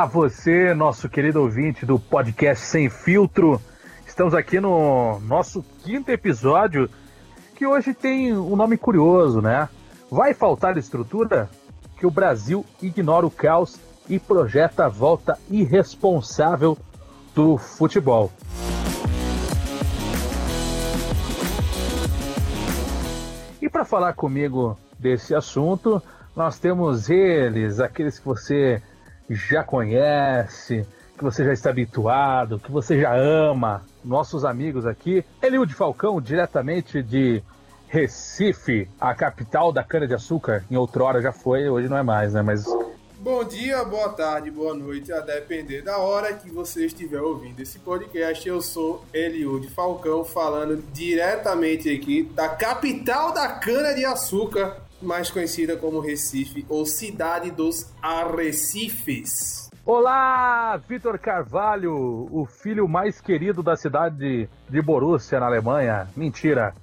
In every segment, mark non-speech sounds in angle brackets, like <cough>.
Olá, você, nosso querido ouvinte do podcast Sem Filtro. Estamos aqui no nosso quinto episódio, que hoje tem um nome curioso, né? Vai faltar estrutura? Que o Brasil ignora o caos e projeta a volta irresponsável do futebol. E para falar comigo desse assunto, nós temos eles, aqueles que você já conhece, que você já está habituado, que você já ama, nossos amigos aqui. Eliud Falcão, diretamente de Recife, a capital da cana-de-açúcar. Em outrora já foi, hoje não é mais, né? Mas. Bom dia, boa tarde, boa noite, a depender da hora que você estiver ouvindo esse podcast. Eu sou Eliud Falcão, falando diretamente aqui da capital da cana-de-açúcar, mais conhecida como Recife, ou Cidade dos Arrecifes. Olá, Vitor Carvalho, o filho mais querido da cidade de Borussia, na Alemanha. Mentira,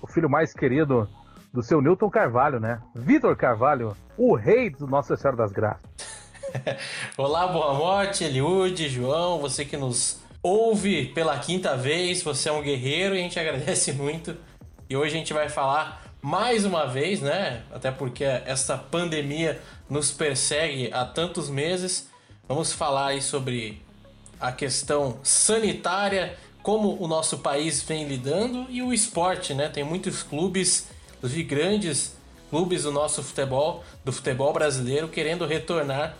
o filho mais querido do seu Newton Carvalho, né? Vitor Carvalho, o rei do Nossa Senhora das Graças. <laughs> Olá, boa morte, Eliude, João, você que nos ouve pela quinta vez, você é um guerreiro e a gente agradece muito. E hoje a gente vai falar mais uma vez, né? Até porque essa pandemia nos persegue há tantos meses. Vamos falar aí sobre a questão sanitária, como o nosso país vem lidando e o esporte, né? Tem muitos clubes, os grandes clubes do nosso futebol, do futebol brasileiro, querendo retornar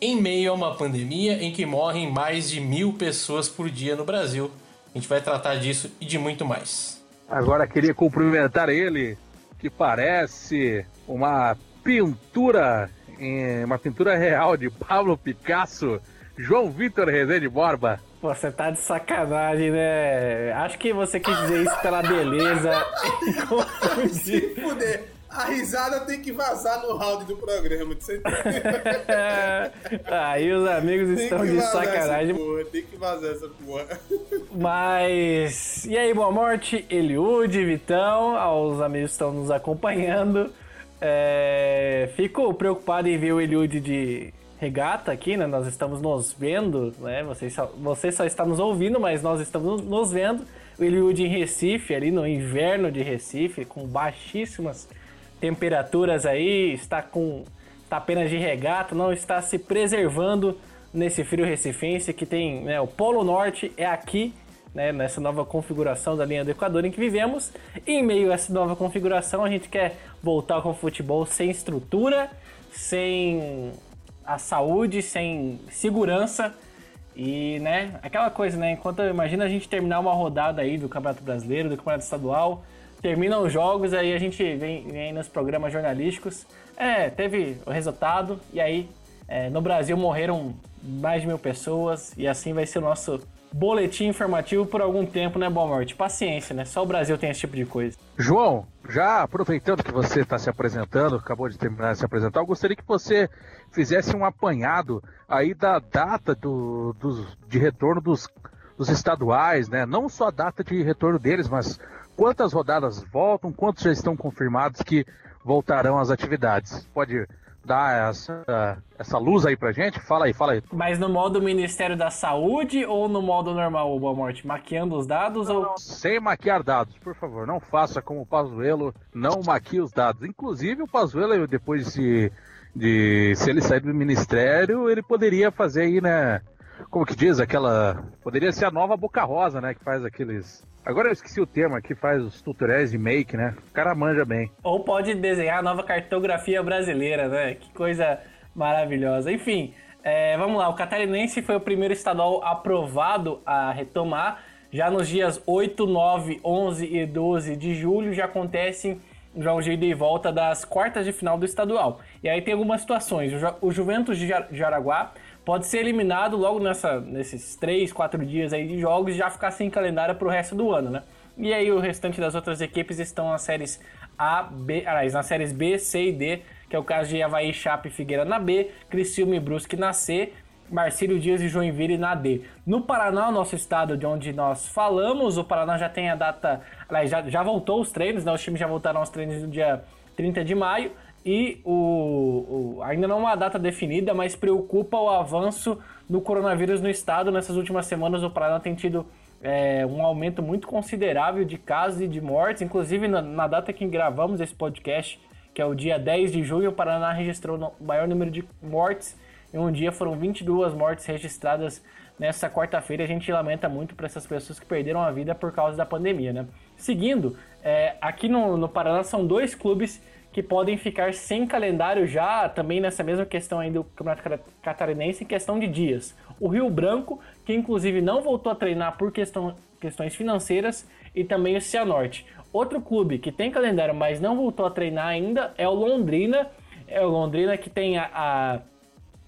em meio a uma pandemia em que morrem mais de mil pessoas por dia no Brasil. A gente vai tratar disso e de muito mais. Agora queria cumprimentar ele, que parece uma pintura, uma pintura real de Pablo Picasso, João Vitor Rezende Borba. Você tá de sacanagem, né? Acho que você quis dizer isso pela beleza <laughs> Se fuder. A risada tem que vazar no round do programa, de <laughs> Aí os amigos estão de sacanagem. Porra, tem que vazar essa porra. Mas. E aí, boa morte, Eliude, Vitão, aos amigos que estão nos acompanhando. É... Fico preocupado em ver o Eliude de regata aqui, né? Nós estamos nos vendo, né? Você só, você só está nos ouvindo, mas nós estamos nos vendo. O Eliude em Recife, ali no inverno de Recife, com baixíssimas temperaturas aí, está com está apenas de regata, não está se preservando nesse frio recifense que tem, né, o Polo Norte é aqui, né, nessa nova configuração da linha do Equador em que vivemos. E em meio a essa nova configuração, a gente quer voltar com o futebol sem estrutura, sem a saúde, sem segurança. E, né, aquela coisa, né, enquanto imagina a gente terminar uma rodada aí do Campeonato Brasileiro, do Campeonato Estadual, terminam os jogos, aí a gente vem, vem nos programas jornalísticos. É, teve o resultado, e aí é, no Brasil morreram mais de mil pessoas, e assim vai ser o nosso boletim informativo por algum tempo, né, Boa Morte? Paciência, né? Só o Brasil tem esse tipo de coisa. João, já aproveitando que você está se apresentando, acabou de terminar de se apresentar, eu gostaria que você fizesse um apanhado aí da data do, do, de retorno dos, dos estaduais, né? Não só a data de retorno deles, mas quantas rodadas voltam, quantos já estão confirmados que voltarão às atividades. Pode dar essa, essa luz aí pra gente? Fala aí, fala aí. Mas no modo Ministério da Saúde ou no modo normal, Boa Morte? Maquiando os dados não, ou. Não. Sem maquiar dados, por favor. Não faça como o Pazuelo, não maquie os dados. Inclusive, o Pazuelo, depois de, de. Se ele sair do Ministério, ele poderia fazer aí, né? Como que diz? Aquela. Poderia ser a nova Boca Rosa, né? Que faz aqueles Agora eu esqueci o termo aqui, faz os tutoriais de make, né? O cara manja bem. Ou pode desenhar a nova cartografia brasileira, né? Que coisa maravilhosa. Enfim, é, vamos lá. O Catarinense foi o primeiro estadual aprovado a retomar. Já nos dias 8, 9, 11 e 12 de julho já acontecem jogos de e volta das quartas de final do estadual. E aí tem algumas situações. O, Ju o Juventus de Jaraguá pode ser eliminado logo nessa, nesses 3, 4 dias aí de jogos e já ficar sem calendário para o resto do ano, né? E aí o restante das outras equipes estão nas séries A, B, aliás, nas séries B, C e D, que é o caso de Havaí, Chape e Figueira na B, Criciúma e Brusque na C, Marcílio Dias e Joinville na D. No Paraná, nosso estado de onde nós falamos, o Paraná já tem a data, aliás, já, já voltou os treinos, né? Os times já voltaram aos treinos no dia 30 de maio e o, o, ainda não é uma data definida, mas preocupa o avanço do coronavírus no estado. Nessas últimas semanas, o Paraná tem tido é, um aumento muito considerável de casos e de mortes. Inclusive, na, na, data que gravamos esse podcast, que é o dia 10 de junho, o Paraná registrou o maior número de mortes. Em um dia foram 22 mortes registradas nessa quarta-feira. A gente lamenta muito para essas pessoas que perderam a vida por causa da pandemia, né? Seguindo, é, aqui no, no Paraná são dois clubes que podem ficar sem calendário já, também nessa mesma questão aí do Campeonato Catarinense, em questão de dias. O Rio Branco, que inclusive não voltou a treinar por questão, questões financeiras, e também o Cianorte. Outro clube que tem calendário, mas não voltou a treinar ainda, é o Londrina. É o Londrina que tem a, a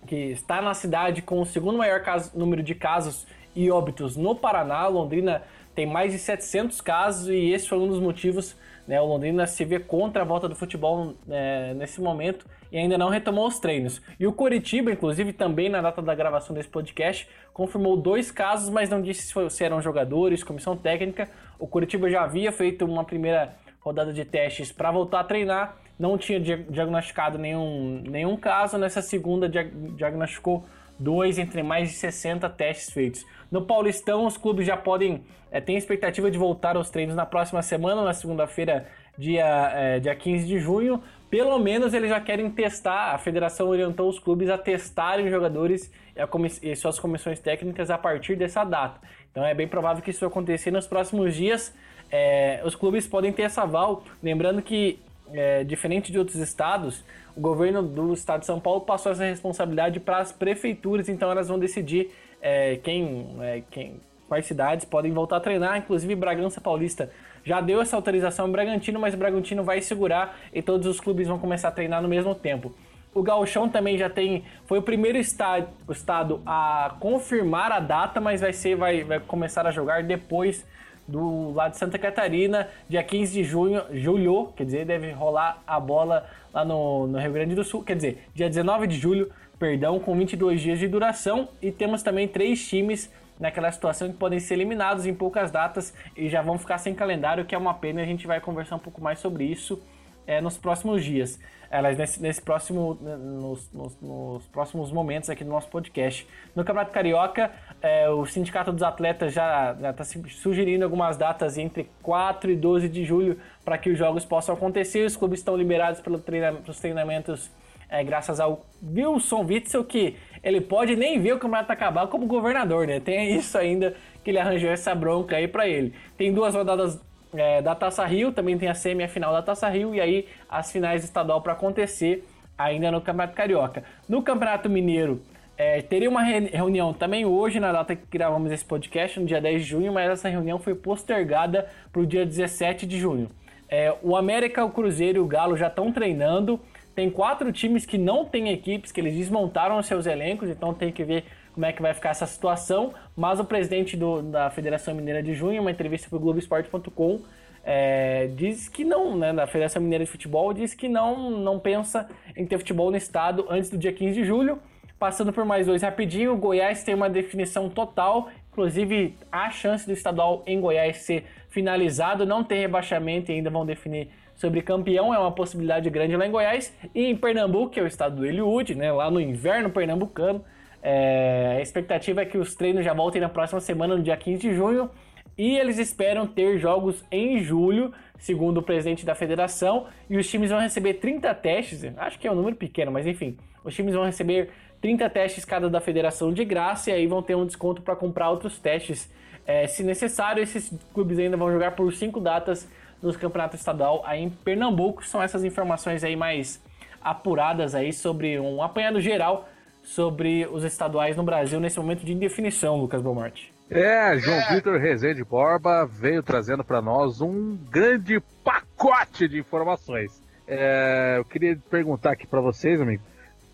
que está na cidade com o segundo maior caso, número de casos e óbitos no Paraná. Londrina tem mais de 700 casos e esse foi um dos motivos né, o Londrina se vê contra a volta do futebol é, nesse momento e ainda não retomou os treinos. E o Coritiba, inclusive, também na data da gravação desse podcast, confirmou dois casos, mas não disse se eram jogadores, comissão técnica. O Coritiba já havia feito uma primeira rodada de testes para voltar a treinar, não tinha diagnosticado nenhum, nenhum caso. Nessa segunda, diagnosticou dois entre mais de 60 testes feitos. No Paulistão, os clubes já podem é, expectativa de voltar aos treinos na próxima semana, na segunda-feira, dia, é, dia 15 de junho. Pelo menos eles já querem testar. A federação orientou os clubes a testarem jogadores e, e suas comissões técnicas a partir dessa data. Então é bem provável que isso vai acontecer nos próximos dias. É, os clubes podem ter essa aval. Lembrando que, é, diferente de outros estados, o governo do estado de São Paulo passou essa responsabilidade para as prefeituras, então elas vão decidir é, quem, é, quem, quais cidades podem voltar a treinar. Inclusive, Bragança Paulista já deu essa autorização ao Bragantino, mas o Bragantino vai segurar e todos os clubes vão começar a treinar no mesmo tempo. O Gauchão também já tem. Foi o primeiro estado, a confirmar a data, mas vai ser, vai, vai começar a jogar depois do lado de Santa Catarina, dia 15 de junho, julho, quer dizer, deve rolar a bola lá no, no Rio Grande do Sul, quer dizer, dia 19 de julho perdão, com 22 dias de duração. E temos também três times naquela situação que podem ser eliminados em poucas datas e já vão ficar sem calendário, que é uma pena. A gente vai conversar um pouco mais sobre isso é, nos próximos dias. Elas nesse, nesse próximo, nos, nos, nos, próximos momentos aqui do nosso podcast. No Campeonato Carioca, é, o Sindicato dos Atletas já está sugerindo algumas datas entre 4 e 12 de julho para que os jogos possam acontecer. Os clubes estão liberados pelo treina, pelos treinamentos é, graças ao Wilson Witzel, que ele pode nem ver o campeonato acabar como governador, né? Tem isso ainda que ele arranjou essa bronca aí para ele. Tem duas rodadas é, da Taça Rio, também tem a semifinal da Taça Rio e aí as finais estadual para acontecer ainda no Campeonato Carioca. No Campeonato Mineiro, é, teria uma reunião também hoje, na data que gravamos esse podcast, no dia 10 de junho, mas essa reunião foi postergada para o dia 17 de junho. É, o América, o Cruzeiro e o Galo já estão treinando. Tem quatro times que não têm equipes, que eles desmontaram os seus elencos, então tem que ver como é que vai ficar essa situação. Mas o presidente do, da Federação Mineira de Junho, em uma entrevista para o Globoesporte.com, é, diz que não, né, da Federação Mineira de Futebol, diz que não, não pensa em ter futebol no estado antes do dia 15 de julho. Passando por mais dois rapidinho, o Goiás tem uma definição total, inclusive a chance do estadual em Goiás ser finalizado, não tem rebaixamento e ainda vão definir sobre campeão é uma possibilidade grande lá em Goiás. E em Pernambuco, que é o estado do Eliud, né, lá no inverno pernambucano, é, a expectativa é que os treinos já voltem na próxima semana, no dia 15 de junho. E eles esperam ter jogos em julho, segundo o presidente da federação. E os times vão receber 30 testes, acho que é um número pequeno, mas enfim. Os times vão receber 30 testes cada da federação de graça e aí vão ter um desconto para comprar outros testes. É, se necessário, esses clubes ainda vão jogar por 5 datas nos campeonatos estadual aí em Pernambuco. São essas informações aí mais apuradas aí sobre um apanhado geral sobre os estaduais no Brasil nesse momento de indefinição, Lucas Belmonte. É, João é. Vitor Rezende Borba veio trazendo para nós um grande pacote de informações. É, eu queria perguntar aqui para vocês, amigos,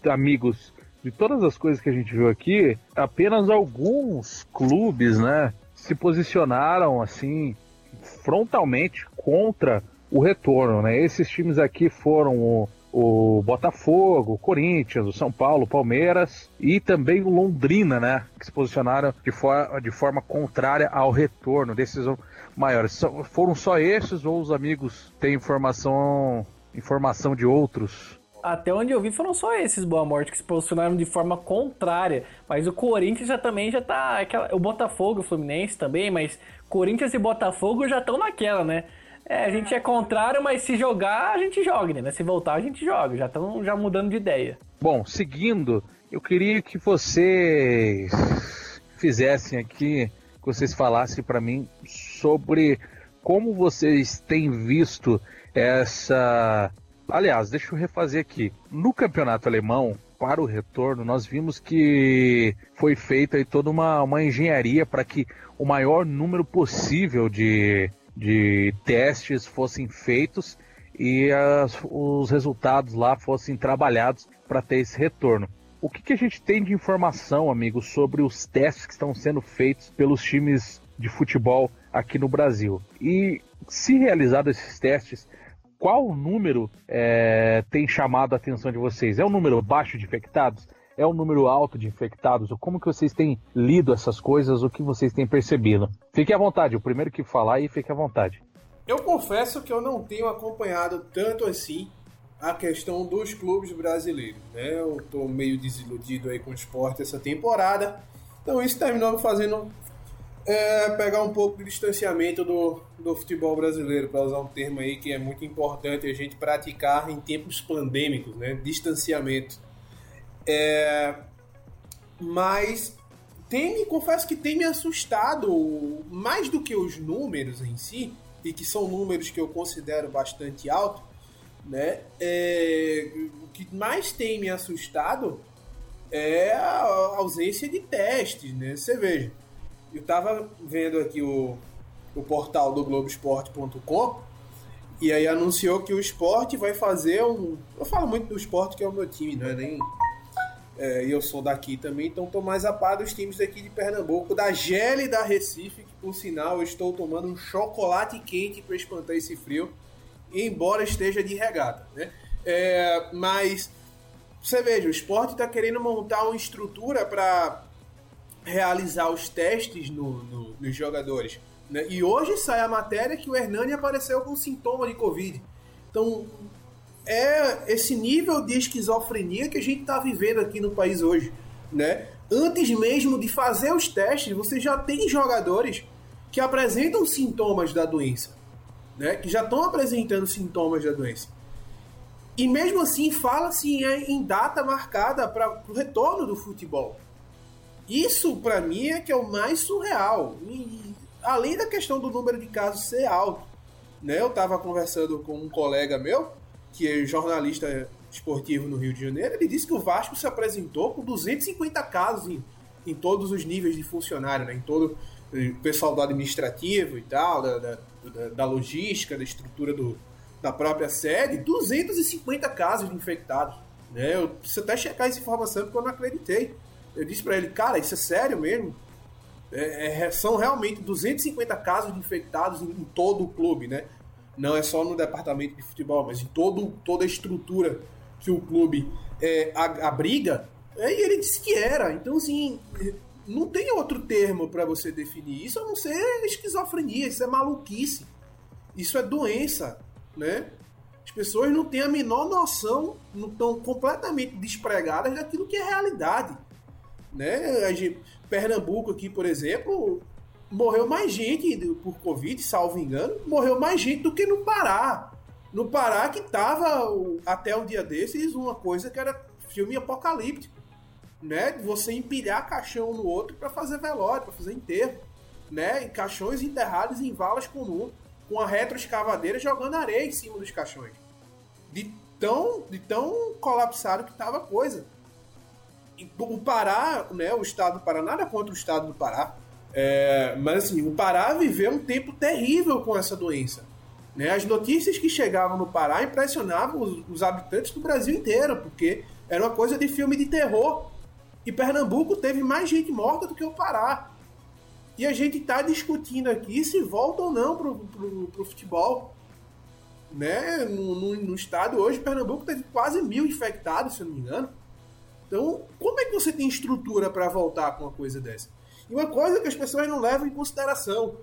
amigos, de todas as coisas que a gente viu aqui, apenas alguns clubes, né, se posicionaram assim frontalmente contra o retorno, né? Esses times aqui foram o, o Botafogo, o Corinthians, o São Paulo, o Palmeiras e também o Londrina, né? Que se posicionaram de, for de forma contrária ao retorno desses maiores. foram só esses ou os amigos têm informação, informação de outros? Até onde eu vi foram só esses Boa Morte que se posicionaram de forma contrária. Mas o Corinthians já também já tá. Aquela, o Botafogo, o Fluminense também, mas Corinthians e Botafogo já estão naquela, né? É, a gente é contrário, mas se jogar, a gente joga, né? Se voltar, a gente joga. Já estão já mudando de ideia. Bom, seguindo, eu queria que vocês fizessem aqui, que vocês falassem para mim sobre como vocês têm visto essa. Aliás, deixa eu refazer aqui. No campeonato alemão, para o retorno, nós vimos que foi feita aí toda uma, uma engenharia para que o maior número possível de, de testes fossem feitos e as, os resultados lá fossem trabalhados para ter esse retorno. O que, que, a gente tem de informação, amigo, sobre os testes que estão sendo feitos pelos times de futebol aqui no Brasil? E se realizados esses testes, qual número é, tem chamado a atenção de vocês? É um número baixo de infectados? É um número alto de infectados? Como que vocês têm lido essas coisas? O que vocês têm percebido? Fique à vontade, o primeiro que falar aí, fique à vontade. Eu confesso que eu não tenho acompanhado tanto assim a questão dos clubes brasileiros. Né? Eu estou meio desiludido aí com o esporte essa temporada. Então isso terminou fazendo é, pegar um pouco de distanciamento do, do futebol brasileiro, para usar um termo aí que é muito importante a gente praticar em tempos pandêmicos, né? Distanciamento. É, mas tem, me confesso que tem me assustado mais do que os números em si, e que são números que eu considero bastante altos, né? É, o que mais tem me assustado é a ausência de testes, né? Você veja, eu tava vendo aqui o, o portal do Globoesporte.com e aí anunciou que o esporte vai fazer um. Eu falo muito do esporte, que é o meu time, não é nem. É, eu sou daqui também, então estou mais a par dos times daqui de Pernambuco, da Gele da Recife, que por sinal eu estou tomando um chocolate quente para espantar esse frio, embora esteja de regata. Né? É, mas você veja, o esporte está querendo montar uma estrutura para realizar os testes no, no, nos jogadores. Né? E hoje sai a matéria que o Hernani apareceu com sintoma de Covid. Então, é esse nível de esquizofrenia que a gente está vivendo aqui no país hoje. Né? Antes mesmo de fazer os testes, você já tem jogadores que apresentam sintomas da doença. Né? Que já estão apresentando sintomas da doença. E mesmo assim, fala-se em data marcada para o retorno do futebol. Isso, para mim, é que é o mais surreal. E, além da questão do número de casos ser alto. Né? Eu estava conversando com um colega meu, que é jornalista esportivo no Rio de Janeiro, ele disse que o Vasco se apresentou com 250 casos em, em todos os níveis de funcionário, né? em todo o pessoal do administrativo e tal, da, da, da logística, da estrutura do, da própria sede, 250 casos de infectados. Né? Eu preciso até checar essa informação porque eu não acreditei. Eu disse para ele, cara, isso é sério mesmo? É, é, são realmente 250 casos de infectados em, em, todo o clube, né? Não é só no departamento de futebol, mas em todo, toda a estrutura que o clube é, abriga. É, e ele disse que era. Então, assim, não tem outro termo para você definir isso a não ser esquizofrenia, isso é maluquice. Isso é doença, né? As pessoas não têm a menor noção, não estão completamente despregadas daquilo que é realidade. Né? A gente, Pernambuco aqui, por exemplo, morreu mais gente por Covid, salvo engano, morreu mais gente do que no Pará. No Pará que tava até o dia desses uma coisa que era filme apocalíptico, né? Você empilhar caixão no outro para fazer velório, para fazer enterro, né? E caixões enterrados em valas comuns, com a retroescavadeira jogando areia em cima dos caixões. De tão, de tão colapsado que tava a coisa o Pará, né, o estado do Pará, nada contra o estado do Pará, é, mas assim, o Pará viveu um tempo terrível com essa doença. Né? As notícias que chegavam no Pará impressionavam os, os habitantes do Brasil inteiro, porque era uma coisa de filme de terror. E Pernambuco teve mais gente morta do que o Pará. E a gente está discutindo aqui se volta ou não pro, pro, pro futebol. Né? No, no, no, estado hoje, Pernambuco teve quase mil infectados, se eu não me engano. Então, como é que você tem estrutura para voltar com uma coisa dessa? E uma coisa que as pessoas não levam em consideração: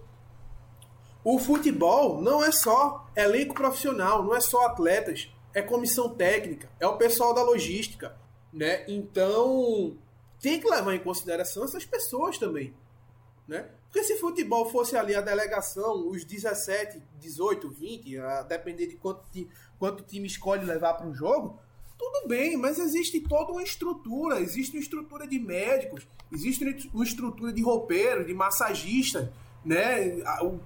o futebol não é só elenco profissional, não é só atletas, é comissão técnica, é o pessoal da logística, né? Então, tem que levar em consideração essas pessoas também, né? Porque se futebol fosse ali a delegação, os 17, 18, 20, a depender de quanto, quanto time escolhe levar para um jogo, tudo bem, mas existe toda uma estrutura, existe uma estrutura de médicos, existe uma estrutura de roupeiros, de massagistas, né?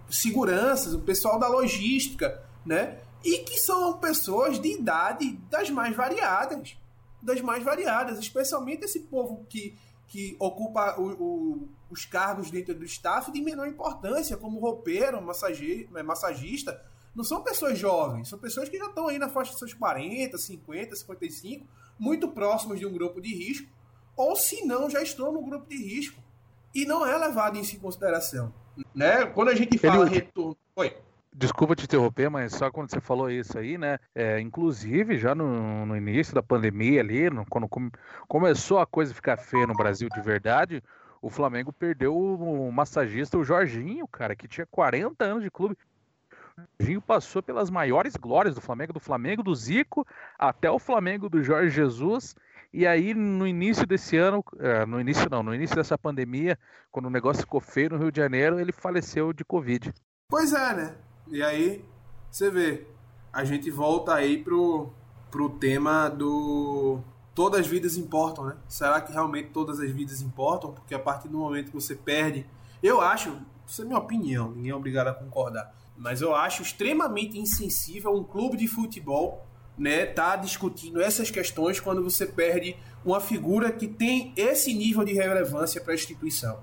Seguranças, o pessoal da logística, né? E que são pessoas de idade das mais variadas. Das mais variadas, especialmente esse povo que, que ocupa o, o, os cargos dentro do staff de menor importância, como roupeiro, massagista, massagista não são pessoas jovens, são pessoas que já estão aí na faixa dos seus 40, 50, 55, muito próximos de um grupo de risco, ou se não, já estão no grupo de risco. E não é levado em consideração. Né? Quando a gente fala Ele... retorno. Oi. Desculpa te interromper, mas só quando você falou isso aí, né? É, inclusive, já no, no, início da pandemia ali, no, quando come, começou a coisa ficar feia no Brasil de verdade, o Flamengo perdeu o, o massagista, o Jorginho, cara, que tinha 40 anos de clube. Jorginho passou pelas maiores glórias do Flamengo, do Flamengo do Zico até o Flamengo do Jorge Jesus. E aí, no início desse ano, é, no início não, no início dessa pandemia, quando o negócio ficou feio no Rio de Janeiro, ele faleceu de Covid. Pois é, né? E aí, você vê, a gente volta aí pro, pro tema do todas as vidas importam, né? Será que realmente todas as vidas importam? Porque a partir do momento que você perde, eu acho, isso é minha opinião, ninguém é obrigado a concordar, mas eu acho extremamente insensível um clube de futebol, né, tá discutindo essas questões quando você perde uma figura que tem esse nível de relevância para a instituição,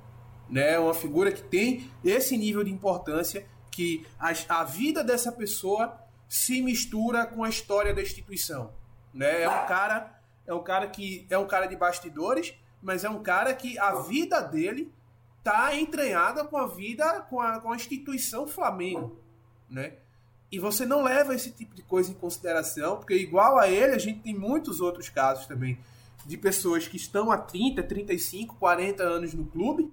né? Uma figura que tem esse nível de importância que a, a vida dessa pessoa se mistura com a história da instituição. Né? É um cara, é um cara que é um cara de bastidores, mas é um cara que a vida dele tá entranhada com a vida, com a, com a instituição Flamengo, né? E você não leva esse tipo de coisa em consideração, porque igual a ele, a gente tem muitos outros casos também de pessoas que estão há 30, 35, 40 anos no clube,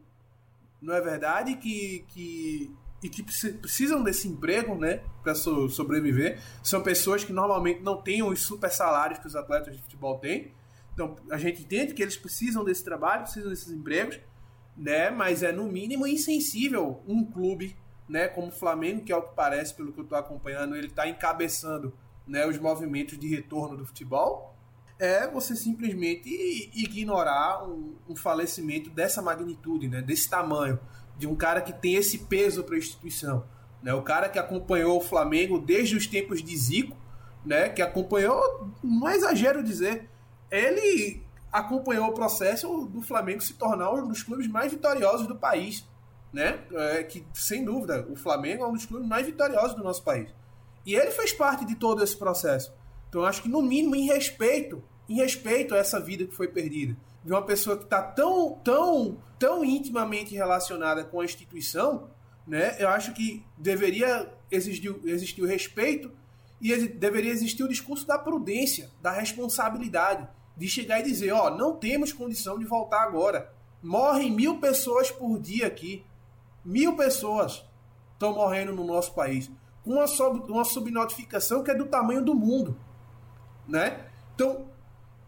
não é verdade? Que, que e que precisam desse emprego, né, para so sobreviver, são pessoas que normalmente não têm os super salários que os atletas de futebol têm. Então, a gente entende que eles precisam desse trabalho, precisam desses empregos, né, mas é no mínimo insensível um clube, né, como o Flamengo, que é o que parece pelo que eu estou acompanhando, ele está encabeçando, né, os movimentos de retorno do futebol, é você simplesmente ignorar um, um falecimento dessa magnitude, né, desse tamanho de um cara que tem esse peso para a instituição. Né? O cara que acompanhou o Flamengo desde os tempos de Zico, né? que acompanhou, não é exagero dizer, ele acompanhou o processo do Flamengo se tornar um dos clubes mais vitoriosos do país. Né? É, que, sem dúvida, o Flamengo é um dos clubes mais vitoriosos do nosso país. E ele fez parte de todo esse processo. Então, acho que, no mínimo, em respeito, em respeito a essa vida que foi perdida, de uma pessoa que está tão, tão, tão intimamente relacionada com a instituição, né? Eu acho que deveria existir, existir o respeito e deveria existir o discurso da prudência, da responsabilidade, de chegar e dizer, ó, não temos condição de voltar agora. Morrem mil pessoas por dia aqui. Mil pessoas estão morrendo no nosso país. Com uma, sub, uma subnotificação que é do tamanho do mundo. Né? Então,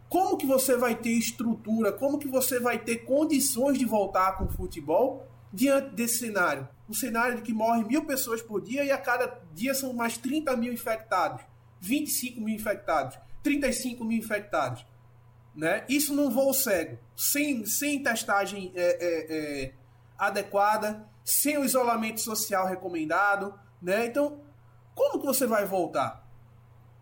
como que você vai ter estrutura, como que você vai ter condições de voltar com o futebol diante desse cenário? Um cenário de que morrem mil pessoas por dia e a cada dia são mais 30 mil infectados, 25 mil infectados, 35 mil infectados. Né? Isso num voo cego, sem, sem testagem é, é, é, adequada, sem o isolamento social recomendado. Né? Então, como que você vai voltar?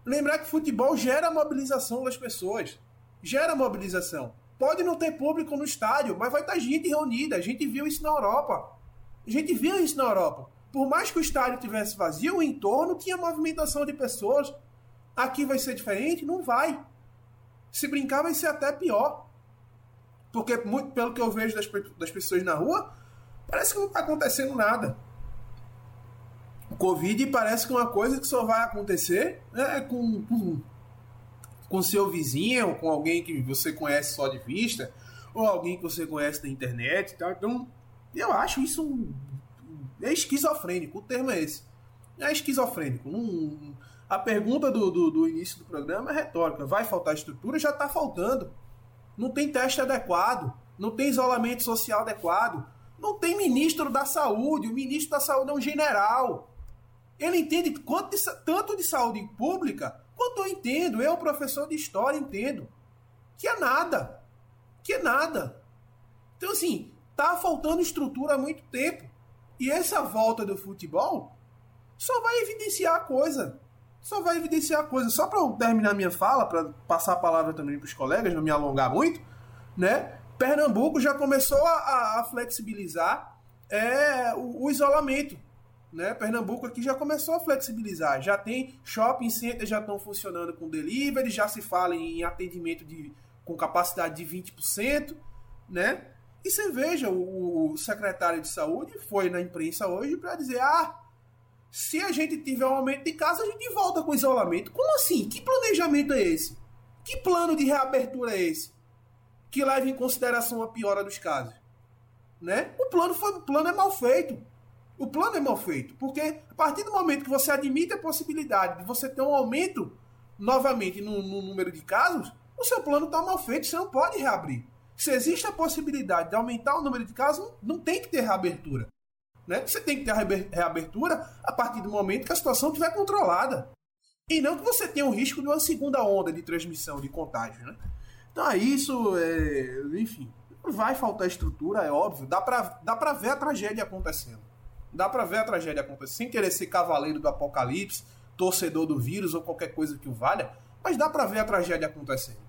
Lembrar que futebol gera mobilização das pessoas gera mobilização. Pode não ter público no estádio, mas vai estar gente reunida. A gente viu isso na Europa. A gente viu isso na Europa. Por mais que o estádio tivesse vazio, o entorno tinha movimentação de pessoas. Aqui vai ser diferente? Não vai. Se brincar, vai ser até pior. Porque, muito pelo que eu vejo das, das pessoas na rua, parece que não está acontecendo nada. O Covid parece que é uma coisa que só vai acontecer né, com, com com seu vizinho, com alguém que você conhece só de vista, ou alguém que você conhece da internet. Então, eu acho isso é esquizofrênico, o termo é esse. É esquizofrênico. Não, a pergunta do, do, do, início do programa é retórica. Vai faltar estrutura? Já está faltando. Não tem teste adequado. Não tem isolamento social adequado. Não tem ministro da saúde. O ministro da saúde é um general. Ele entende de, tanto de saúde pública quanto eu entendo. Eu, professor de história, entendo. Que é nada. Que é nada. Então, assim, tá faltando estrutura há muito tempo. E essa volta do futebol só vai evidenciar a coisa. Só vai evidenciar a coisa. Só para terminar minha fala, para passar a palavra também para os colegas, não me alongar muito, né? Pernambuco já começou a, a flexibilizar é, o, o, isolamento. Né? Pernambuco aqui já começou a flexibilizar. Já tem shopping centers já estão funcionando com delivery, já se fala em atendimento de, com capacidade de 20%. Né? E você veja, o, o secretário de saúde foi na imprensa hoje para dizer: ah, se a gente tiver um aumento de casa, a gente volta com isolamento. Como assim? Que planejamento é esse? Que plano de reabertura é esse? Que leva em consideração a piora dos casos? Né? O plano foi, o plano é mal feito. O plano é mal feito, porque a partir do momento que você admite a possibilidade de você ter um aumento novamente no, no número de casos, o seu plano está mal feito, você não pode reabrir. Se existe a possibilidade de aumentar o número de casos, não, não tem que ter reabertura. Né? Você tem que ter a reabertura a partir do momento que a situação estiver controlada. E não que você tenha o risco de uma segunda onda de transmissão, de contágio. Né? Então é isso, é... enfim. Vai faltar estrutura, é óbvio. Dá pra, dá pra ver a tragédia acontecendo. Dá pra ver a tragédia acontecendo. Sem querer ser cavaleiro do apocalipse, torcedor do vírus ou qualquer coisa que o valha, mas dá pra ver a tragédia acontecendo.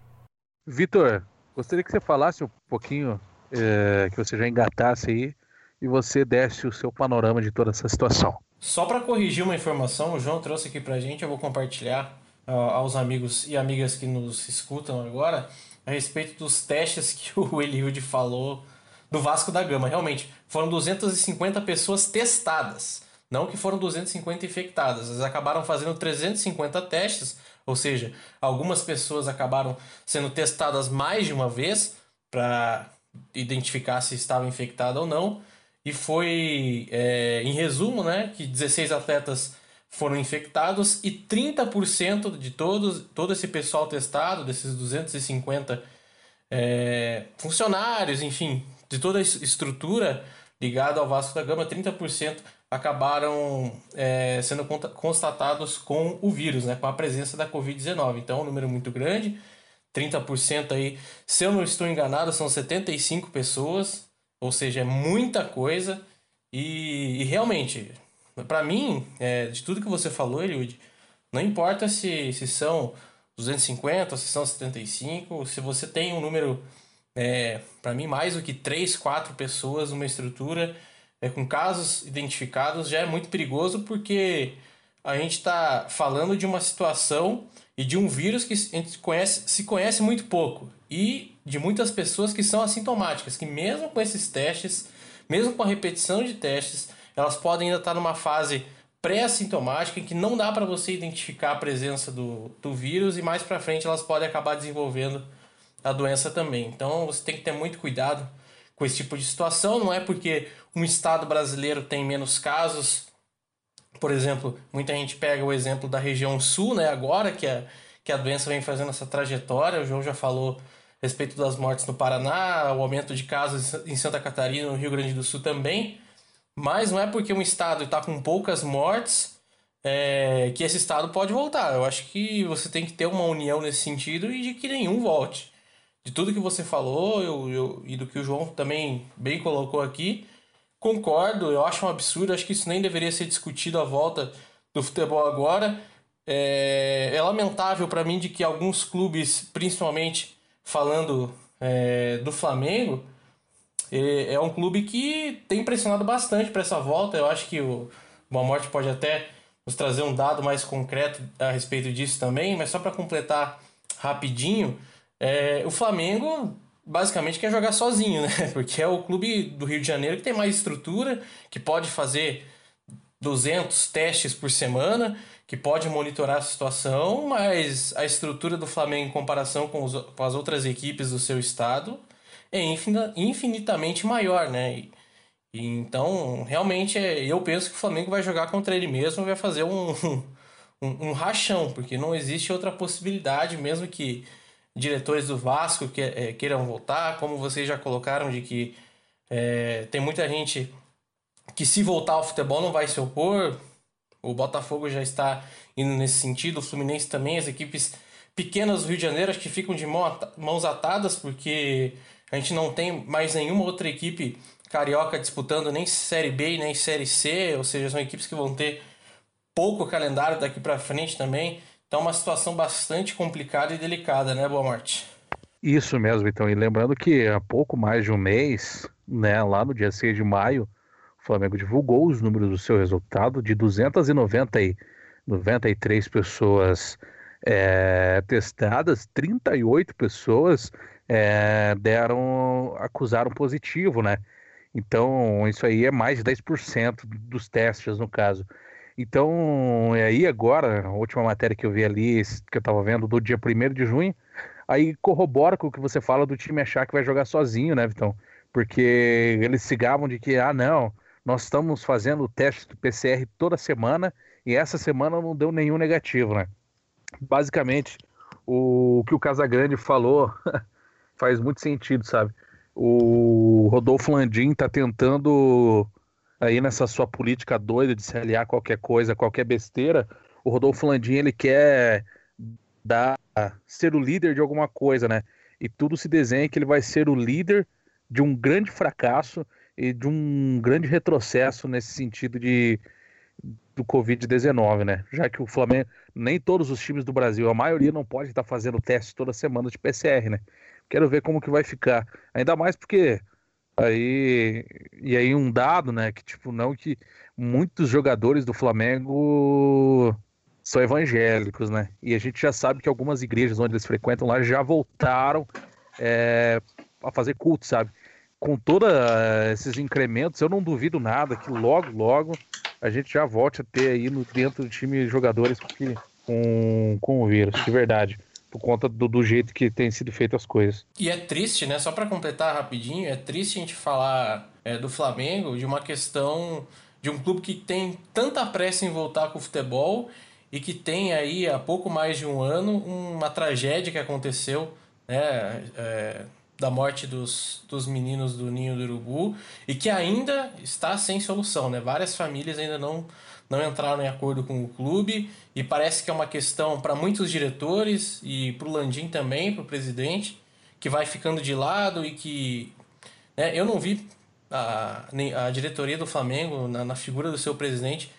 Vitor, gostaria que você falasse um pouquinho, é, que você já engatasse aí e você desse o seu panorama de toda essa situação. Só para corrigir uma informação, o João trouxe aqui para a gente, eu vou compartilhar uh, aos amigos e amigas que nos escutam agora a respeito dos testes que <laughs> o Eliud falou do Vasco da Gama. Realmente, foram 250 pessoas testadas, não que foram 250 infectadas. Eles acabaram fazendo 350 testes, ou seja, algumas pessoas acabaram sendo testadas mais de uma vez para identificar se estava infectada ou não. E foi, é, em resumo, né, que 16 atletas foram infectados e 30% de todos, todo esse pessoal testado, desses 250 é, funcionários, enfim, de toda a estrutura ligada ao Vasco da Gama, 30% acabaram é, sendo constatados com o vírus, né, com a presença da Covid-19. Então, é um número muito grande, 30% aí, se eu não estou enganado, são 75 pessoas, ou seja, é muita coisa. E, e realmente, para mim, é, de tudo que você falou, Eliud, não importa se, se são 250, se são 75, se você tem um número, é, para mim, mais do que 3, 4 pessoas numa estrutura é, com casos identificados, já é muito perigoso porque a gente está falando de uma situação e de um vírus que a gente conhece, se conhece muito pouco. E de muitas pessoas que são assintomáticas, que mesmo com esses testes, mesmo com a repetição de testes, elas podem ainda estar numa fase pré-assintomática em que não dá para você identificar a presença do, do vírus e mais para frente elas podem acabar desenvolvendo a doença também. Então você tem que ter muito cuidado com esse tipo de situação. Não é porque um estado brasileiro tem menos casos por exemplo, muita gente pega o exemplo da região sul, né, agora que a, que a doença vem fazendo essa trajetória, o João já falou a respeito das mortes no Paraná, o aumento de casos em Santa Catarina, no Rio Grande do Sul também, mas não é porque um estado está com poucas mortes é, que esse estado pode voltar. Eu acho que você tem que ter uma união nesse sentido e de que nenhum volte. De tudo que você falou eu, eu, e do que o João também bem colocou aqui, Concordo, eu acho um absurdo, acho que isso nem deveria ser discutido à volta do futebol agora. É, é lamentável para mim de que alguns clubes, principalmente falando é, do Flamengo, é, é, um clube que tem pressionado bastante para essa volta. Eu acho que o Boa Morte pode até nos trazer um dado mais concreto a respeito disso também, mas só para completar rapidinho, é, o Flamengo basicamente quer jogar sozinho, né? <laughs> Porque é o clube do Rio de Janeiro que tem mais estrutura, que pode fazer 200 testes por semana, que pode monitorar a situação, mas a estrutura do Flamengo em comparação com, os, com as outras equipes do seu estado é infinitamente maior, né? E, então, realmente, é, eu penso que o Flamengo vai jogar contra ele mesmo e vai fazer um, <laughs> um, um rachão, porque não existe outra possibilidade, mesmo que diretores do Vasco que, é, queiram voltar, como vocês já colocaram, de que é, tem muita gente que se voltar ao futebol não vai se opor. O Botafogo já está indo nesse sentido, o Fluminense também, as equipes pequenas do Rio de Janeiro acho que ficam de mãos atadas, porque a gente não tem mais nenhuma outra equipe carioca disputando nem Série B nem Série C, ou seja, são equipes que vão ter pouco calendário daqui para frente também. Então, uma situação bastante complicada e delicada, né, Boa Morte? Isso mesmo, então. E lembrando que há pouco mais de um mês, né, lá no dia 6 de maio, o Flamengo divulgou os números do seu resultado de 293 pessoas é, testadas, 38 pessoas é, deram, acusaram positivo, né? Então, isso aí é mais de 10% dos testes, no caso. Então, aí agora, a última matéria que eu vi ali, que eu tava vendo do dia 1 de junho, aí corrobora com o que você fala do time achar que vai jogar sozinho, né, Vitão? Porque eles se gabam de que, ah, não, nós estamos fazendo o teste do PCR toda semana e essa semana não deu nenhum negativo, né? Basicamente, o que o Casagrande falou <laughs> faz muito sentido, sabe? O Rodolfo Landim tá tentando aí nessa sua política doida de se aliar a qualquer coisa, qualquer besteira, o Rodolfo Landim ele quer dar, ser o líder de alguma coisa, né? E tudo se desenha que ele vai ser o líder de um grande fracasso e de um grande retrocesso nesse sentido de do Covid-19, né? Já que o Flamengo, nem todos os times do Brasil, a maioria não pode estar fazendo teste toda semana de PCR, né? Quero ver como que vai ficar. Ainda mais porque Aí, e aí um dado, né, que tipo, não que muitos jogadores do Flamengo são evangélicos, né? E a gente já sabe que algumas igrejas onde eles frequentam lá já voltaram é, a fazer culto, sabe? Com todos esses incrementos, eu não duvido nada que logo, logo a gente já volte a ter aí no, dentro do time jogadores com, com o vírus, de verdade por conta do, do jeito que tem sido feitas as coisas. E é triste, né? Só para completar rapidinho, é triste a gente falar é, do Flamengo de uma questão de um clube que tem tanta pressa em voltar com o futebol e que tem aí há pouco mais de um ano uma tragédia que aconteceu, né? É, da morte dos, dos meninos do Ninho do Urubu e que ainda está sem solução, né? Várias famílias ainda não não entraram em acordo com o clube e parece que é uma questão para muitos diretores e para o Landim também, para o presidente, que vai ficando de lado e que né, eu não vi a, a diretoria do Flamengo, na, na figura do seu presidente,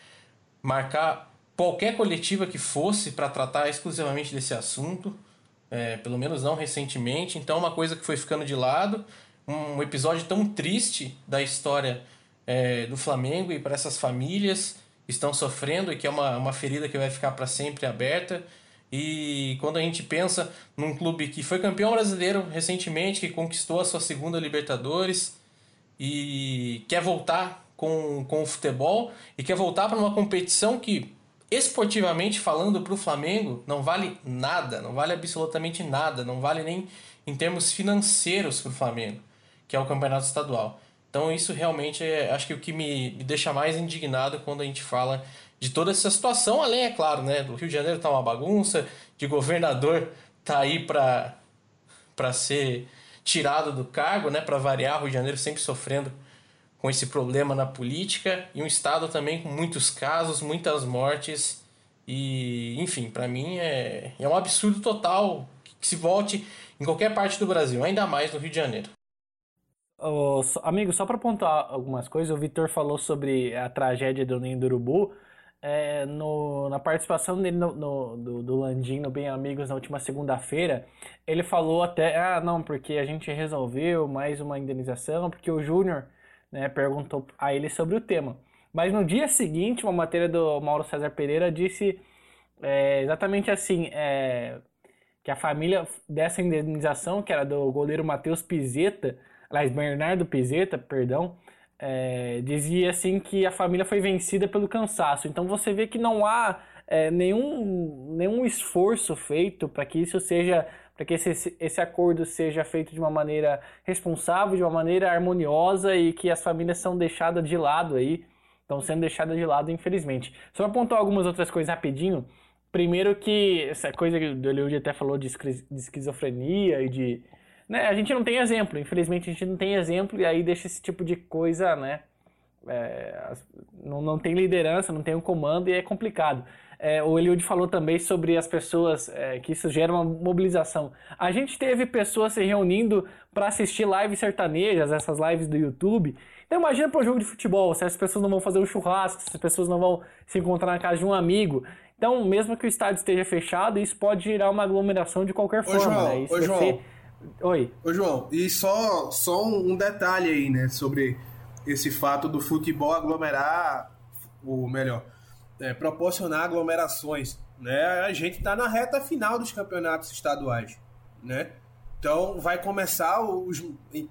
marcar qualquer coletiva que fosse para tratar exclusivamente desse assunto, é, pelo menos não recentemente. Então, é uma coisa que foi ficando de lado, um episódio tão triste da história é, do Flamengo e para essas famílias estão sofrendo e que é uma, uma ferida que vai ficar para sempre aberta. E quando a gente pensa num clube que foi campeão brasileiro recentemente, que conquistou a sua segunda Libertadores e quer voltar com, com o futebol e quer voltar para uma competição que, esportivamente falando, para o Flamengo não vale nada, não vale absolutamente nada, não vale nem em termos financeiros para o Flamengo, que é o campeonato estadual. Então isso realmente é, acho que o que me, me deixa mais indignado quando a gente fala de toda essa situação, além, é claro, né, do Rio de Janeiro tá uma bagunça, de governador tá aí para para ser tirado do cargo, né, para variar, o Rio de Janeiro sempre sofrendo com esse problema na política e um estado também com muitos casos, muitas mortes e, enfim, para mim é, é um absurdo total que se volte em qualquer parte do Brasil, ainda mais no Rio de Janeiro. Oh, amigo, só para pontuar algumas coisas, o Vitor falou sobre a tragédia do Ninho do Urubu. É, no, na participação dele no, no, do, do Landim no Bem Amigos na última segunda-feira, ele falou até, ah, não, porque a gente resolveu mais uma indenização, porque o Júnior né, perguntou a ele sobre o tema. Mas no dia seguinte, uma matéria do Mauro César Pereira disse é, exatamente assim, é, que a família dessa indenização, que era do goleiro Matheus Pizeta, aliás, Bernardo Pizeta, perdão, é, dizia assim que a família foi vencida pelo cansaço. Então você vê que não há é, nenhum, nenhum esforço feito para que isso seja para que esse, esse acordo seja feito de uma maneira responsável, de uma maneira harmoniosa e que as famílias são deixadas de lado aí, estão sendo deixadas de lado, infelizmente. Só apontar algumas outras coisas rapidinho. Primeiro que essa coisa que o Eliud até falou de, esquizofrenia e de... Né, a gente não tem exemplo, infelizmente a gente não tem exemplo e aí deixa esse tipo de coisa, né? É, não, não tem liderança, não tem um comando e é complicado. É, o Eliud falou também sobre as pessoas, é, que isso gera uma mobilização. A gente teve pessoas se reunindo para assistir lives sertanejas, essas lives do YouTube. Então imagina para um jogo de futebol, se as pessoas não vão fazer um churrasco, se as pessoas não vão se encontrar na casa de um amigo. Então, mesmo que o estádio esteja fechado, isso pode gerar uma aglomeração de qualquer forma. Ô, João, né? isso ô, João. Oi. Ô, João, e só, só um detalhe aí, né, sobre esse fato do futebol aglomerar, ou melhor, é, proporcionar aglomerações. Né? A gente está na reta final dos campeonatos estaduais. Né? Então vai começar os,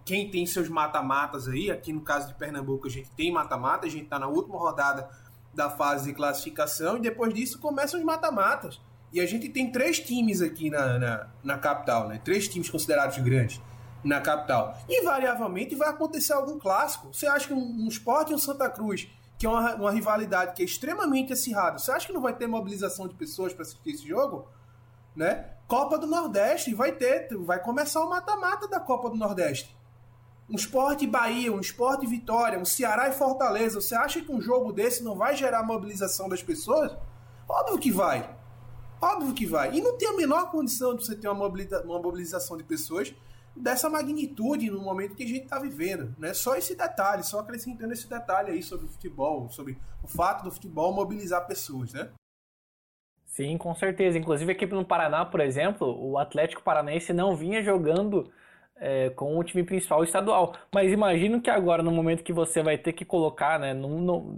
quem tem seus mata-matas aí, aqui no caso de Pernambuco a gente tem mata-mata, a gente está na última rodada da fase de classificação e depois disso começam os mata-matas. E a gente tem três times aqui na, na, na, capital, né? Três times considerados grandes na capital. Invariavelmente vai acontecer algum clássico. Você acha que um, um Sport e um Santa Cruz que é uma, uma rivalidade que é extremamente acirrada. Você acha que não vai ter mobilização de pessoas para assistir esse jogo? Né? Copa do Nordeste, vai ter, vai começar o mata-mata da Copa do Nordeste. Um esporte Bahia, um esporte Vitória, um Ceará e Fortaleza. Você acha que um jogo desse não vai gerar mobilização das pessoas? Óbvio que vai. Óbvio que vai. E não tem a menor condição de você ter uma mobilização de pessoas dessa magnitude no momento que a gente está vivendo. Né? Só esse detalhe, só acrescentando esse detalhe aí sobre o futebol, sobre o fato do futebol mobilizar pessoas, né? Sim, com certeza. Inclusive aqui no Paraná, por exemplo, o Atlético Paranaense não vinha jogando é, com o time principal estadual. Mas imagino que agora, no momento que você vai ter que colocar, né,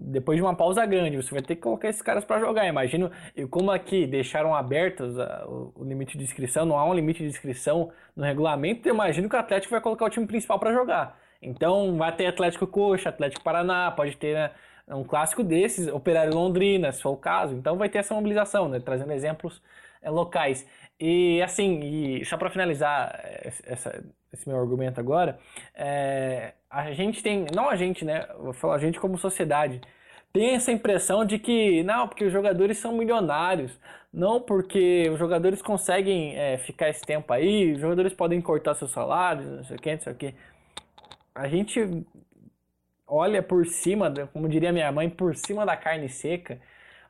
depois de uma pausa grande, você vai ter que colocar esses caras para jogar. Imagino, e como aqui deixaram abertos a, o, o, limite de inscrição, não há um limite de inscrição no regulamento, imagino que o Atlético vai colocar o time principal para jogar. Então vai ter Atlético Coxa, Atlético Paraná, pode ter né, um clássico desses, Operário Londrina, se for o caso. Então vai ter essa mobilização, né, trazendo exemplos é, locais. E assim, e só para finalizar essa, esse meu argumento agora, é, a gente tem, não a gente, né? Vou falar a gente como sociedade, tem essa impressão de que, não, porque os jogadores são milionários, não porque os jogadores conseguem é, ficar esse tempo aí, os jogadores podem cortar seus salários, não sei o que, não sei o que. A gente olha por cima, como diria minha mãe, por cima da carne seca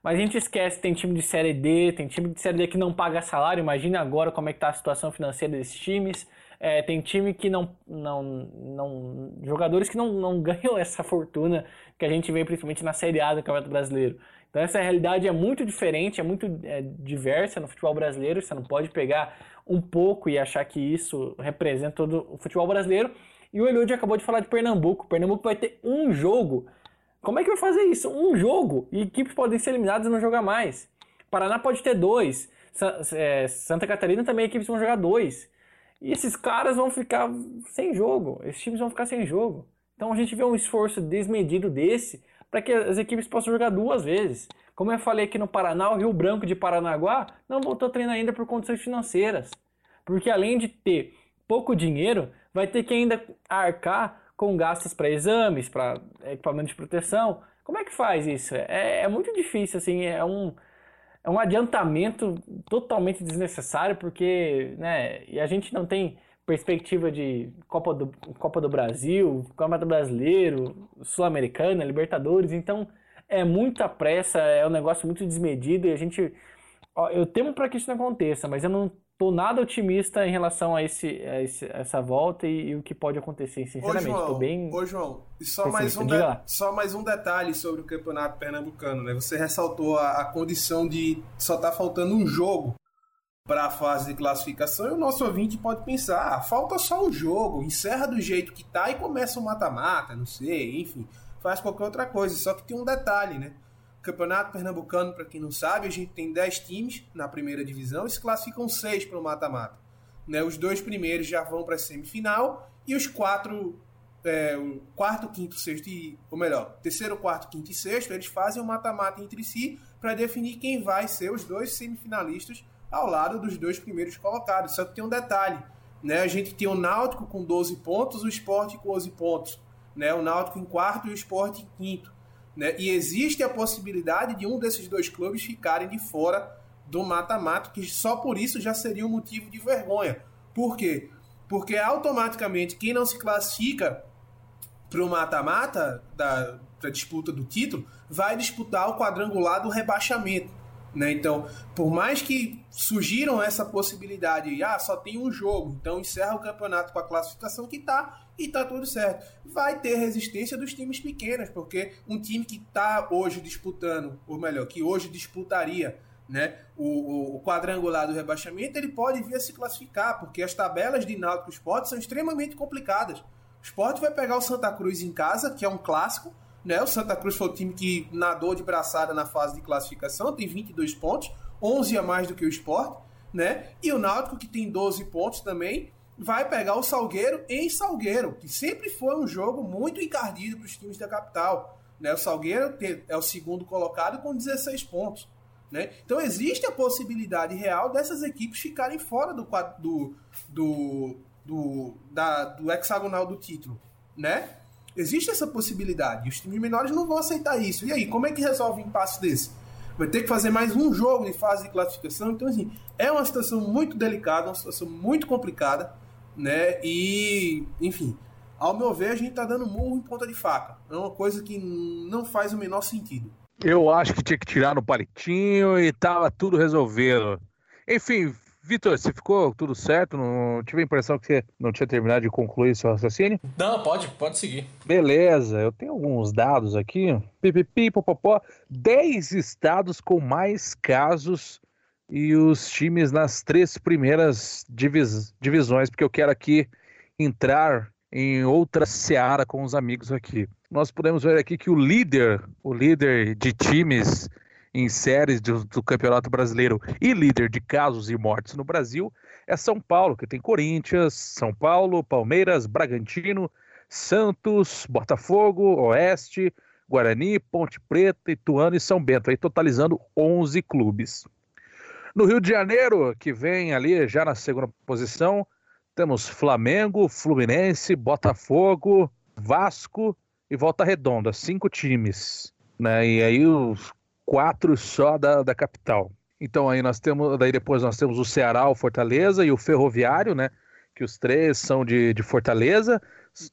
mas a gente esquece, tem time de Série D, tem time de Série D que não paga salário. Imagina agora como é que tá a situação financeira desses times. É, tem time que não, não, não... Jogadores que não, não <laughs> ganham essa fortuna que a gente vê principalmente na Série A do Campeonato Brasileiro. Então essa realidade é muito diferente, é muito é, diversa no futebol brasileiro. Você não pode pegar um pouco e achar que isso representa todo o futebol brasileiro. E o Eliud acabou de falar de Pernambuco. Pernambuco vai ter um jogo como é que vai fazer isso? Um jogo e equipes podem ser eliminadas e não jogar mais. Paraná pode ter dois. É, Santa Catarina também equipes vão jogar dois. E esses caras vão ficar sem jogo. Esses times vão ficar sem jogo. Então a gente vê um esforço desmedido desse para que as equipes possam jogar duas vezes. Como eu falei aqui no Paraná, o Rio Branco de Paranaguá não voltou a treinar ainda por condições financeiras. Porque além de ter pouco dinheiro, vai ter que ainda arcar com gastos para exames, para equipamento de proteção. Como é que faz isso? É, é, muito difícil, assim, é um, é um adiantamento totalmente desnecessário, porque né, e a gente não tem perspectiva de Copa do, Copa do Brasil, do Brasileiro, Sul-Americana, Libertadores, então é muita pressa, é um negócio muito desmedido e a gente. Ó, eu temo para que isso não aconteça, mas eu não tô nada otimista em relação a, esse, a esse, essa volta e, e, o que pode acontecer, sinceramente. Ô, João, tô bem. Ô, João, e só mais, um de, só mais um detalhe sobre o campeonato pernambucano, né? Você ressaltou a, a condição de só tá faltando um jogo para a fase de classificação e o nosso ouvinte pode pensar: ah, falta só um jogo, encerra do jeito que tá e começa o mata-mata, não sei, enfim, faz qualquer outra coisa. Só que tem um detalhe, né? Campeonato Pernambucano, para quem não sabe, a gente tem 10 times na primeira divisão e se classificam 6 para o mata-mata. Né, os dois primeiros já vão para a semifinal e os quatro, é, o quarto, quinto, sexto e, ou melhor, terceiro, quarto, quinto e sexto, eles fazem o mata-mata entre si para definir quem vai ser os dois semifinalistas ao lado dos dois primeiros colocados. Só que tem um detalhe, né? A gente tem o Náutico com 12 pontos, o Sport com 11 pontos, né? O Náutico em quarto e o Sport em quinto, né? E existe a possibilidade de um desses dois clubes ficarem de fora do mata-mata, que só por isso já seria um motivo de vergonha. Por quê? Porque automaticamente quem não se classifica para o mata-mata da disputa do título vai disputar o quadrangular do rebaixamento. Né? Então, por mais que surgiram essa possibilidade, ah, só tem um jogo, então encerra o campeonato com a classificação que tá e tá tudo certo. Vai ter resistência dos times pequenos, porque um time que tá hoje disputando, ou melhor, que hoje disputaria né, o, o, quadrangular do rebaixamento, ele pode vir a se classificar, porque as tabelas de Náutico Sport são extremamente complicadas. O Sport vai pegar o Santa Cruz em casa, que é um clássico, né? O Santa Cruz foi o time que nadou de braçada na fase de classificação, tem 22 pontos, 11 a mais do que o Sport, né? E o Náutico, que tem 12 pontos também, vai pegar o Salgueiro em Salgueiro, que sempre foi um jogo muito encardido para os times da capital. Né? O Salgueiro é o segundo colocado com 16 pontos. Né? Então existe a possibilidade real dessas equipes ficarem fora do, do, do, do, da, do hexagonal do título. Né? Existe essa possibilidade. E os times menores não vão aceitar isso. E aí, como é que resolve um impasse desse? Vai ter que fazer mais um jogo de fase de classificação. Então, assim, é uma situação muito delicada, uma situação muito complicada, né? E, enfim, ao meu ver, a gente tá dando murro em ponta de faca. É uma coisa que não faz o menor sentido. Eu acho que tinha que tirar no palitinho e tava tudo resolvido. Enfim, Vitor, você ficou tudo certo? Não tive a impressão que você não tinha terminado de concluir seu raciocínio? Não, pode, pode seguir. Beleza, eu tenho alguns dados aqui. Pipipi, popopó. 10 estados com mais casos e os times nas três primeiras divis divisões, porque eu quero aqui entrar em outra seara com os amigos aqui. Nós podemos ver aqui que o líder, o líder de times em séries do, do, Campeonato Brasileiro e líder de casos e mortes no Brasil é São Paulo, que tem Corinthians, São Paulo, Palmeiras, Bragantino, Santos, Botafogo, Oeste, Guarani, Ponte Preta, Ituano e São Bento, aí totalizando 11 clubes. No Rio de Janeiro, que vem ali já na segunda posição, temos Flamengo, Fluminense, Botafogo, Vasco e Volta Redonda, cinco times. Né? E aí os quatro só da, da capital. Então aí nós temos, daí depois nós temos o Ceará, o Fortaleza e o Ferroviário, né? Que os três são de, de Fortaleza,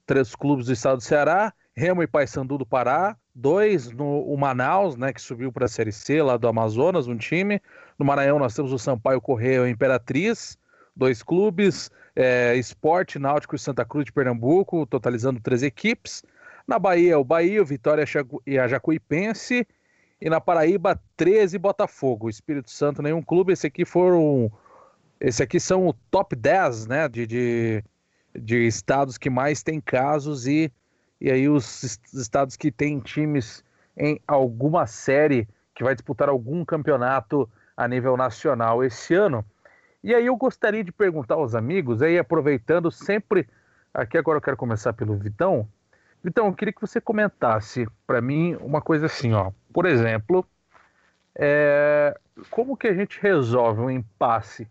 três clubes do estado do Ceará, Remo e Paysandu do Pará, dois no o Manaus, né? Que subiu para a Série C lá do Amazonas, um time. No Maranhão nós temos o Sampaio Correio e Imperatriz, dois clubes, é, Esporte, Náutico e Santa Cruz de Pernambuco, totalizando três equipes. Na Bahia, o Bahia, o Vitória e a Jacuipense e na Paraíba, 13 Botafogo. Espírito Santo, nenhum clube. Esse aqui foram. Esse aqui são o top 10 né, de, de, de estados que mais têm casos e, e aí os estados que têm times em alguma série que vai disputar algum campeonato a nível nacional esse ano. E aí eu gostaria de perguntar aos amigos, aí aproveitando sempre, aqui agora eu quero começar pelo Vitão. Vitão, eu queria que você comentasse para mim uma coisa assim, ó. Por exemplo, é, como que a gente resolve um impasse?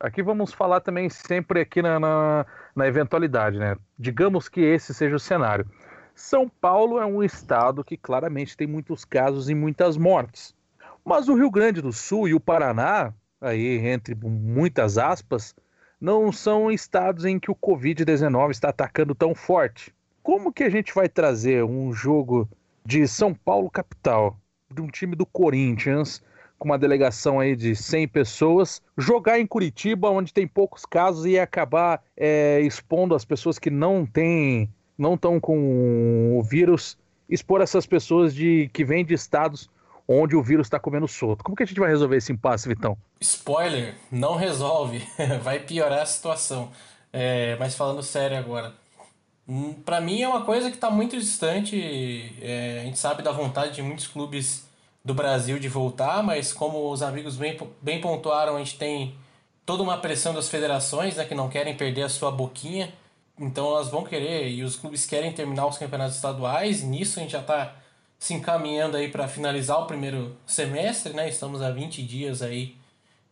Aqui vamos falar também sempre aqui na, na, na eventualidade, né? Digamos que esse seja o cenário. São Paulo é um estado que claramente tem muitos casos e muitas mortes. Mas o Rio Grande do Sul e o Paraná, aí entre muitas aspas, não são estados em que o Covid-19 está atacando tão forte. Como que a gente vai trazer um jogo de São Paulo capital, de um time do Corinthians, com uma delegação aí de 100 pessoas, jogar em Curitiba, onde tem poucos casos, e acabar é, expondo as pessoas que não têm, não estão com o vírus, expor essas pessoas de que vêm de estados onde o vírus está comendo solto. Como que a gente vai resolver esse impasse, Vitão? Spoiler, não resolve, <laughs> vai piorar a situação. É, mas falando sério agora, para mim é uma coisa que está muito distante. É, a gente sabe da vontade de muitos clubes do Brasil de voltar, mas como os amigos bem, bem pontuaram, a gente tem toda uma pressão das federações né, que não querem perder a sua boquinha. Então elas vão querer e os clubes querem terminar os campeonatos estaduais. Nisso a gente já está se encaminhando aí para finalizar o primeiro semestre, né? Estamos a 20 dias aí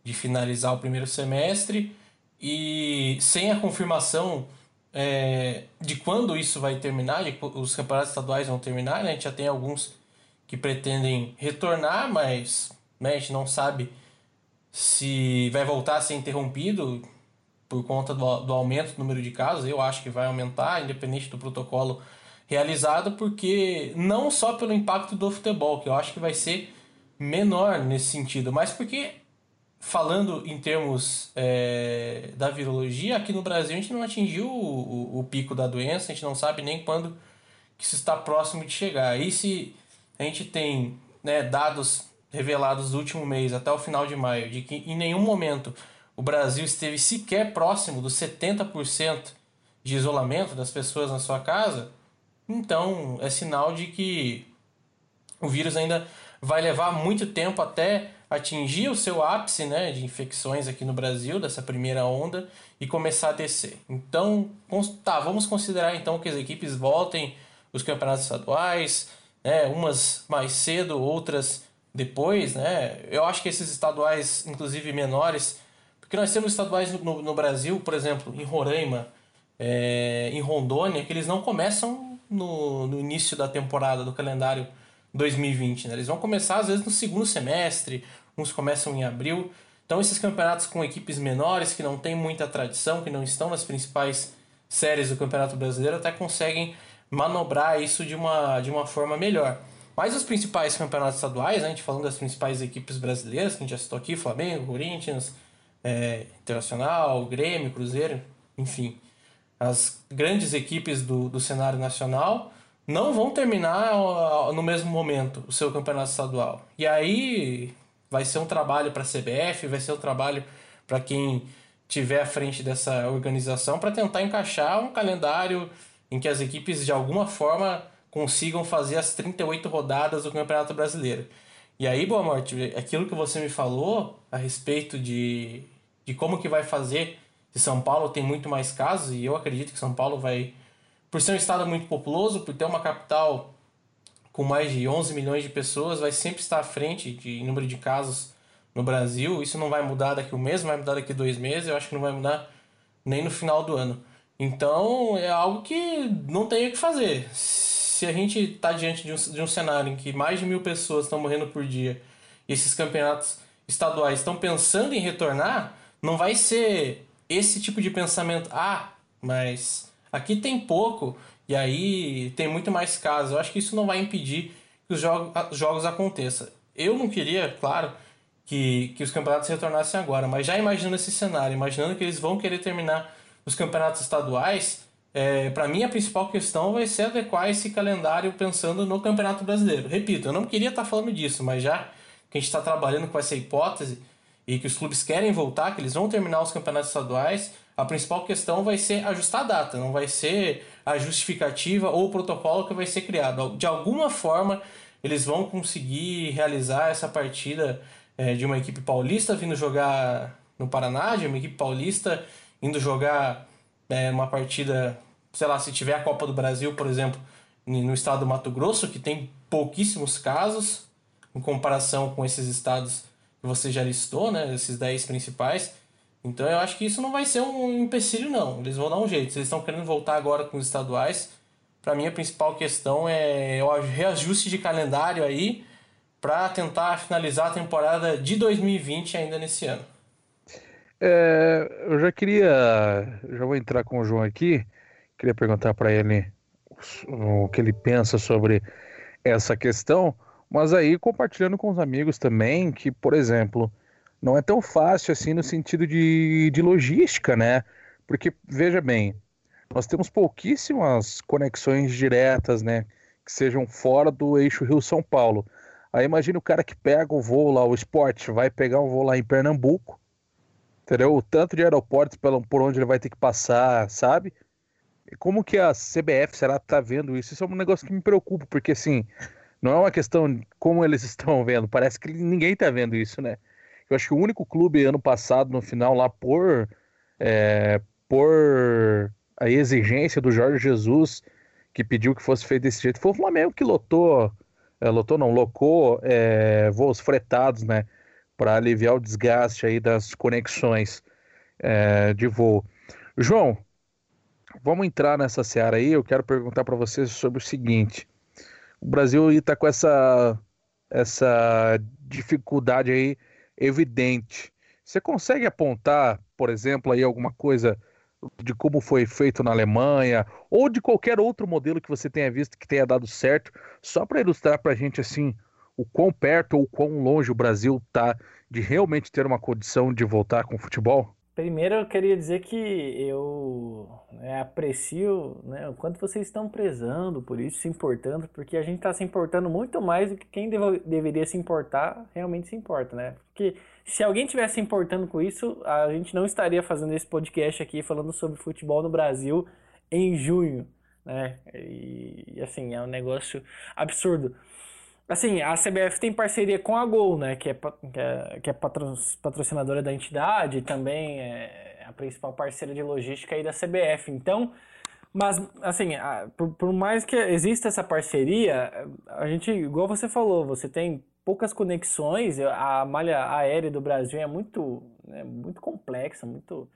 de finalizar o primeiro semestre e sem a confirmação é, de quando isso vai terminar, de os campeonatos estaduais vão terminar, né? a gente já tem alguns que pretendem retornar, mas né, a gente não sabe se vai voltar a ser interrompido por conta do, do aumento do número de casos. Eu acho que vai aumentar, independente do protocolo realizado, porque não só pelo impacto do futebol, que eu acho que vai ser menor nesse sentido, mas porque falando em termos é, da virologia, aqui no Brasil a gente não atingiu o, o, o, pico da doença, a gente não sabe nem quando que isso está próximo de chegar. E se a gente tem né, dados revelados do último mês até o final de maio, de que em nenhum momento o Brasil esteve sequer próximo dos 70% de isolamento das pessoas na sua casa, então é sinal de que o vírus ainda vai levar muito tempo até atingir o seu ápice né, de infecções aqui no Brasil, dessa primeira onda, e começar a descer. Então, tá, vamos considerar então que as equipes voltem os campeonatos estaduais, né, umas mais cedo, outras depois. Né? Eu acho que esses estaduais, inclusive menores, porque nós temos estaduais no, no Brasil, por exemplo, em Roraima, é, em Rondônia, que eles não começam no, no início da temporada do calendário 2020. Né? Eles vão começar às vezes no segundo semestre uns começam em abril. Então esses campeonatos com equipes menores, que não têm muita tradição, que não estão nas principais séries do Campeonato Brasileiro, até conseguem manobrar isso de uma, de uma forma melhor. Mas os principais campeonatos estaduais, né, a gente falando das principais equipes brasileiras, que a gente já citou aqui, Flamengo, Corinthians, é, Internacional, Grêmio, Cruzeiro, enfim. As grandes equipes do, do cenário nacional não vão terminar no mesmo momento o seu campeonato estadual. E aí vai ser um trabalho para a CBF, vai ser um trabalho para quem tiver à frente dessa organização para tentar encaixar um calendário em que as equipes de alguma forma consigam fazer as 38 rodadas do Campeonato Brasileiro. E aí, Boa Morte, aquilo que você me falou a respeito de, de como que vai fazer se São Paulo tem muito mais casos, e eu acredito que São Paulo vai, por ser um estado muito populoso, por ter uma capital com mais de 11 milhões de pessoas, vai sempre estar à frente de número de casos no Brasil. Isso não vai mudar daqui um mês, não vai mudar daqui dois meses, eu acho que não vai mudar nem no final do ano. Então é algo que não tem o que fazer. Se a gente está diante de um, de um cenário em que mais de mil pessoas estão morrendo por dia e esses campeonatos estaduais estão pensando em retornar, não vai ser esse tipo de pensamento. Ah, mas aqui tem pouco, e aí tem muito mais casos. Eu acho que isso não vai impedir que os jogos, jogos aconteçam. Eu não queria, claro, que, que os campeonatos retornassem agora, mas já imaginando esse cenário, imaginando que eles vão querer terminar os campeonatos estaduais, é, para mim a principal questão vai ser adequar esse calendário pensando no Campeonato Brasileiro. Repito, eu não queria estar falando disso, mas já que a gente está trabalhando com essa hipótese e que os clubes querem voltar, que eles vão terminar os campeonatos estaduais, a principal questão vai ser ajustar a data, não vai ser a justificativa ou o protocolo que vai ser criado. De alguma forma, eles vão conseguir realizar essa partida é, de uma equipe paulista vindo jogar no Paraná, de uma equipe paulista indo jogar é, uma partida, sei lá, se tiver a Copa do Brasil, por exemplo, no estado do Mato Grosso, que tem pouquíssimos casos em comparação com esses estados que você já listou, né, esses 10 principais. Então eu acho que isso não vai ser um empecilho, não. Eles vão dar um jeito. Eles estão querendo voltar agora com os estaduais, para mim a principal questão é o reajuste de calendário aí para tentar finalizar a temporada de 2020 ainda nesse ano. É, eu já queria, já vou entrar com o João aqui, queria perguntar para ele o que ele pensa sobre essa questão, mas aí compartilhando com os amigos também que, por exemplo, não é tão fácil assim no sentido de, de logística, né? Porque, veja bem, nós temos pouquíssimas conexões diretas, né? Que sejam fora do eixo Rio-São Paulo. Aí imagina o cara que pega o voo lá, o esporte, vai pegar um voo lá em Pernambuco, entendeu? O tanto de aeroportos por onde ele vai ter que passar, sabe? Como que a CBF será tá vendo isso? Isso é um negócio que me preocupa, porque assim, não é uma questão como eles <laughs> estão vendo, parece que ninguém tá vendo isso, né? Eu acho que o único clube ano passado, no final, lá por, é, por a exigência do Jorge Jesus, que pediu que fosse feito desse jeito, foi o Flamengo que lotou, é, lotou não, locou é, voos fretados, né? para aliviar o desgaste aí das conexões é, de voo. João, vamos entrar nessa seara aí. Eu quero perguntar para você sobre o seguinte: o Brasil está com essa, essa dificuldade aí evidente. Você consegue apontar, por exemplo, aí alguma coisa de como foi feito na Alemanha ou de qualquer outro modelo que você tenha visto que tenha dado certo, só para ilustrar para a gente assim o quão perto ou quão longe o Brasil está de realmente ter uma condição de voltar com o futebol? Primeiro eu queria dizer que eu né, aprecio né, o quanto vocês estão prezando por isso, se importando, porque a gente está se importando muito mais do que quem deve, deveria se importar realmente se importa, né? Porque se alguém tivesse se importando com isso, a gente não estaria fazendo esse podcast aqui falando sobre futebol no Brasil em junho, né? E assim, é um negócio absurdo. Assim, a CBF tem parceria com a Gol, né? Que é, que é, que é patrocinadora da entidade e também é a principal parceira de logística aí da CBF. Então, mas, assim, por, por, mais que exista essa parceria, a gente, igual você falou, você tem poucas conexões, a malha aérea do Brasil é muito, né, muito complexa, muito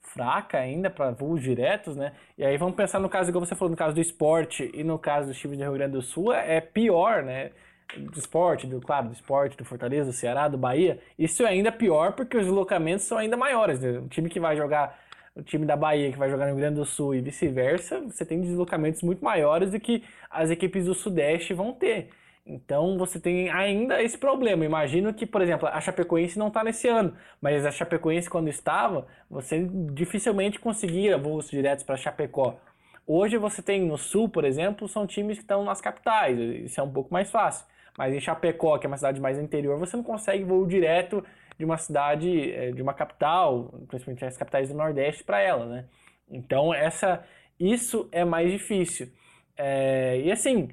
fraca ainda para voos diretos, né? E aí vamos pensar no caso, igual você falou, no caso do esporte e no caso do time do Rio Grande do Sul, é pior, né? Do esporte, do, claro, do esporte, do Fortaleza, do Ceará, do Bahia, isso é ainda pior porque os deslocamentos são ainda maiores. Né? O time que vai jogar, o time da Bahia que vai jogar no Rio Grande do Sul e vice-versa, você tem deslocamentos muito maiores do que as equipes do Sudeste vão ter. Então você tem ainda esse problema. Imagino que, por exemplo, a Chapecoense não está nesse ano, mas a Chapecoense, quando estava, você dificilmente conseguia voos diretos para Chapecó. Hoje você tem no Sul, por exemplo, são times que estão nas capitais, isso é um pouco mais fácil. Mas em Chapecó, que é uma cidade mais interior, você não consegue voo direto de uma cidade, eh, de uma capital, principalmente as capitais do Nordeste, para ela, né? Então, essa, isso é mais difícil. É, e assim,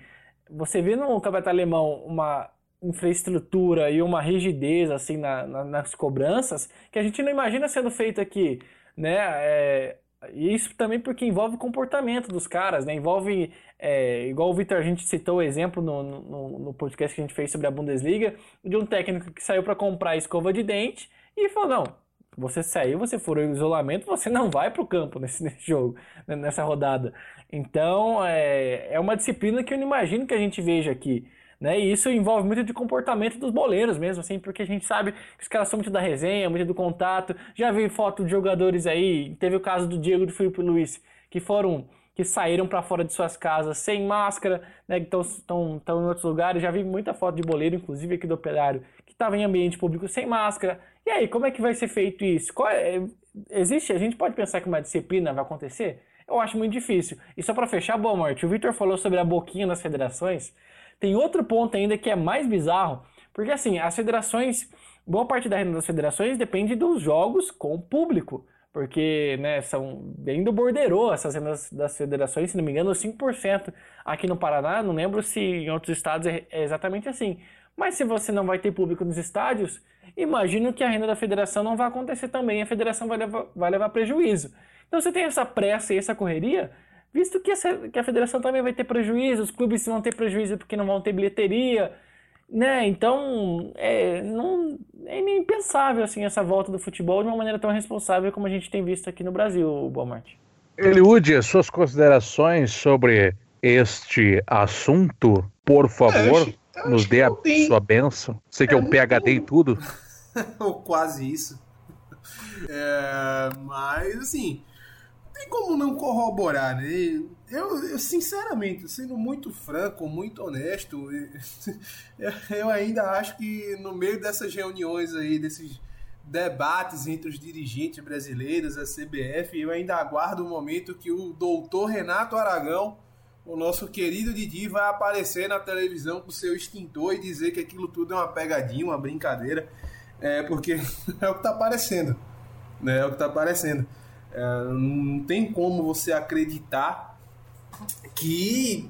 você vê no campeonato alemão uma infraestrutura e uma rigidez assim na, na, nas cobranças que a gente não imagina sendo feito aqui, né? É, e isso também porque envolve comportamento dos caras, né? Envolve, é, igual o Vitor, a gente citou o exemplo no, no, no, podcast que a gente fez sobre a Bundesliga, de um técnico que saiu para comprar escova de dente e falou: não, você saiu, você for em isolamento, você não vai para o campo nesse, <laughs> nesse, jogo, né, nessa rodada. Então, é, é uma disciplina que eu não imagino que a gente veja aqui. Né? E isso envolve muito de comportamento dos boleiros mesmo, assim, porque a gente sabe que os caras são muito da resenha, muito do contato. Já vi foto de jogadores aí, teve o caso do Diego e do Felipe Luiz, que foram que saíram para fora de suas casas sem máscara, né, que estão em outros lugares. Já vi muita foto de boleiro, inclusive aqui do operário, que estava em ambiente público sem máscara. E aí, como é que vai ser feito isso? É, existe? A gente pode pensar que uma disciplina vai acontecer? Eu acho muito difícil. E só para fechar, boa morte. O Victor falou sobre a boquinha nas federações. Tem outro ponto ainda que é mais bizarro, porque assim, as federações, boa parte da renda das federações depende dos jogos com o público. Porque, né, são bem do borderô essas rendas das federações, se não me engano, 5% aqui no Paraná, não lembro se em outros estados é, é exatamente assim. Mas se você não vai ter público nos estádios, imagino que a renda da federação não vai acontecer também, a federação vai levar, vai levar prejuízo. Então você tem essa pressa e essa correria, visto que, essa, que a federação também vai ter prejuízo, os clubes vão ter prejuízo porque não vão ter bilheteria, né? Então, é, não, é meio impensável assim, essa volta do futebol de uma maneira tão responsável como a gente tem visto aqui no Brasil, Boa Marte. Eliude, suas considerações sobre este assunto, por favor, é, nos dê a tem... sua benção. Você que é, é um PHD em tudo. <laughs> Ou quase isso. <laughs> É, mas, assim, tem como não corroborar, né? Eu, eu, sinceramente, sendo muito franco, muito honesto, <laughs> eu ainda acho que no meio dessas reuniões aí, desses debates entre os dirigentes brasileiros, a CBF, eu ainda aguardo o momento que o doutor Renato Aragão, o nosso querido Didi, vai aparecer na televisão com seu extintor e dizer que aquilo tudo é uma pegadinha, uma brincadeira, é porque <laughs> é o que está aparecendo, né? É o que está aparecendo. É, não tem como você acreditar que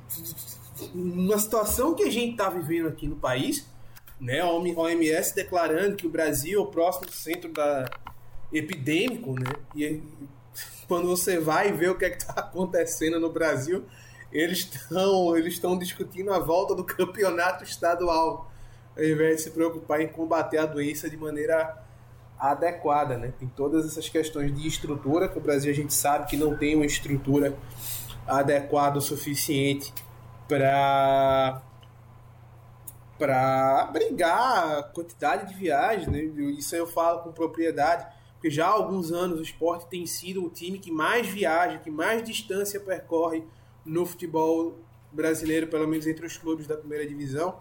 na situação que a gente está vivendo aqui no país, né, a OMS declarando que o Brasil é o próximo centro da epidêmico, né, e quando você vai ver o que é está acontecendo no Brasil, eles estão eles estão discutindo a volta do campeonato estadual ao invés de se preocupar em combater a doença de maneira adequada, né? Tem todas essas questões de estrutura, que o Brasil a gente sabe que não tem uma estrutura adequada o suficiente para para brigar a quantidade de viagens, né? Isso eu falo com propriedade, porque já há alguns anos o esporte tem sido o time que mais viaja, que mais distância percorre no futebol brasileiro, pelo menos entre os clubes da primeira divisão.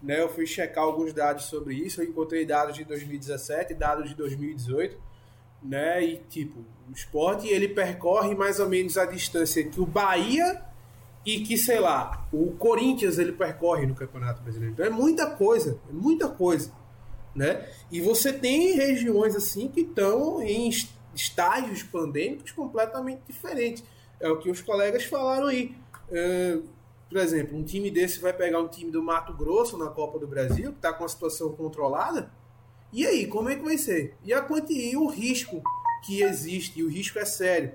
Né? Eu fui checar alguns dados sobre isso, eu encontrei dados de 2017 dados de 2018. Né? E tipo, o esporte ele percorre mais ou menos a distância que o Bahia e que, sei lá, o Corinthians ele percorre no Campeonato Brasileiro. Então é muita coisa, é muita coisa. Né? E você tem regiões assim que estão em estágios pandêmicos completamente diferentes. É o que os colegas falaram aí. Uh, por exemplo, um time desse vai pegar um time do Mato Grosso na Copa do Brasil, que está com a situação controlada. E aí, como é que vai ser? E, a e o risco que existe, e o risco é sério,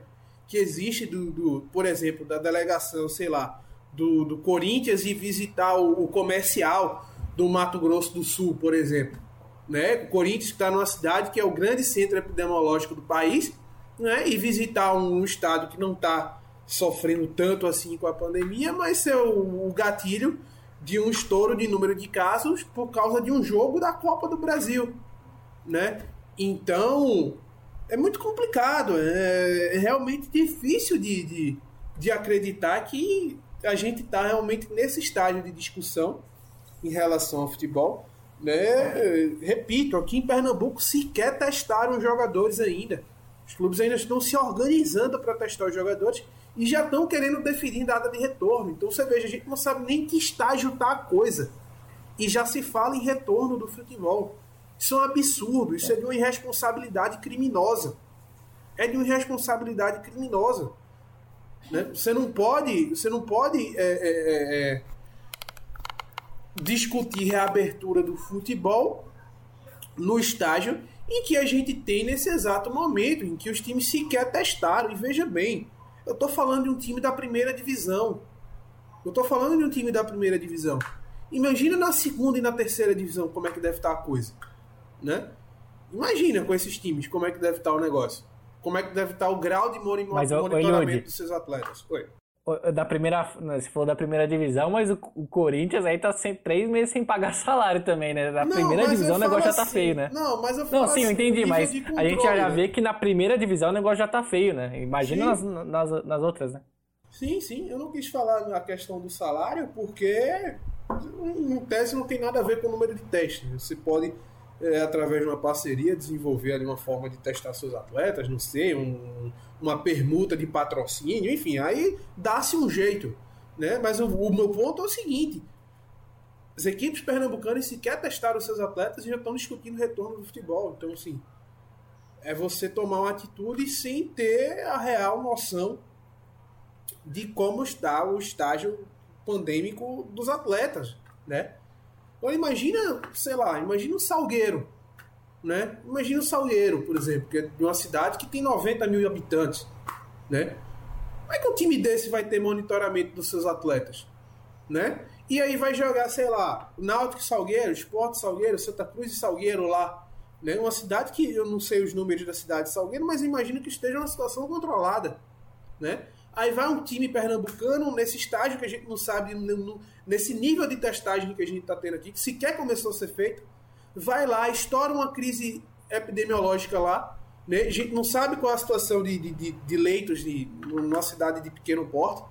que existe do, do por exemplo, da delegação, sei lá, do, do Corinthians e visitar o, o comercial do Mato Grosso do Sul, por exemplo. Né? O Corinthians está numa cidade que é o grande centro epidemiológico do país, né? e visitar um, um estado que não está sofrendo tanto assim com a pandemia, mas ser o, o gatilho de um estouro de número de casos por causa de um jogo da Copa do Brasil, né? Então é muito complicado, é, é realmente difícil de, de, de acreditar que a gente está realmente nesse estágio de discussão em relação ao futebol. Né? Repito, aqui em Pernambuco sequer testaram os jogadores ainda. Os clubes ainda estão se organizando para testar os jogadores e já estão querendo definir data de retorno. Então você veja, a gente não sabe nem que estágio está a coisa. E já se fala em retorno do futebol. Isso é um absurdo, isso é de uma irresponsabilidade criminosa. É de uma irresponsabilidade criminosa. Né? Você não pode, você não pode é, é, é, é discutir reabertura do futebol no estágio em que a gente tem nesse exato momento, em que os times sequer testaram. E veja bem, eu estou falando de um time da primeira divisão. Eu estou falando de um time da primeira divisão. Imagina na segunda e na terceira divisão como é que deve estar a coisa. Né? Imagina com esses times como é que deve estar o negócio. Como é que deve estar o grau de monitoramento dos seus atletas. Oi da primeira. Você falou da primeira divisão, mas o, o Corinthians aí tá sem, três meses sem pagar <laughs> salário também, né? Na primeira divisão o negócio assim, já tá assim, feio, né? Não, mas eu falo Não, sim, eu assim, entendi, mas a gente já vê que na primeira divisão o negócio já tá feio, né? Imagina nas, nas, nas, outras, né? Sim, sim. Eu não quis falar na questão do salário porque, em tese, não tem nada a ver com o número de testes. Você pode é, através de uma parceria, desenvolver ali uma forma de testar seus atletas, não sei, um, uma permuta de patrocínio, enfim, aí dá-se um jeito. Né? Mas o, o, meu ponto é o seguinte: as equipes pernambucanas sequer testaram seus atletas e já estão discutindo retorno do futebol. Então, assim, é você tomar uma atitude sem ter a real noção de como está o estágio pandêmico dos atletas, né? Imagina, sei lá, imagina um Salgueiro, né? Imagina o Salgueiro, por exemplo, que é de uma cidade que tem 90 mil habitantes, né? Como é que um time desse vai ter monitoramento dos seus atletas, né? E aí vai jogar, sei lá, Náutico Salgueiro, Esporte Salgueiro, Santa Cruz e Salgueiro lá, né? Uma cidade que eu não sei os números da cidade de Salgueiro, mas imagino que esteja numa situação controlada, né? Aí vai um time pernambucano nesse estágio que a gente não sabe, nesse nível de testagem que a gente está tendo aqui, que sequer começou a ser feito, vai lá, estoura uma crise epidemiológica lá, né? a gente não sabe qual é a situação de, de, de leitos de, numa cidade de pequeno porte,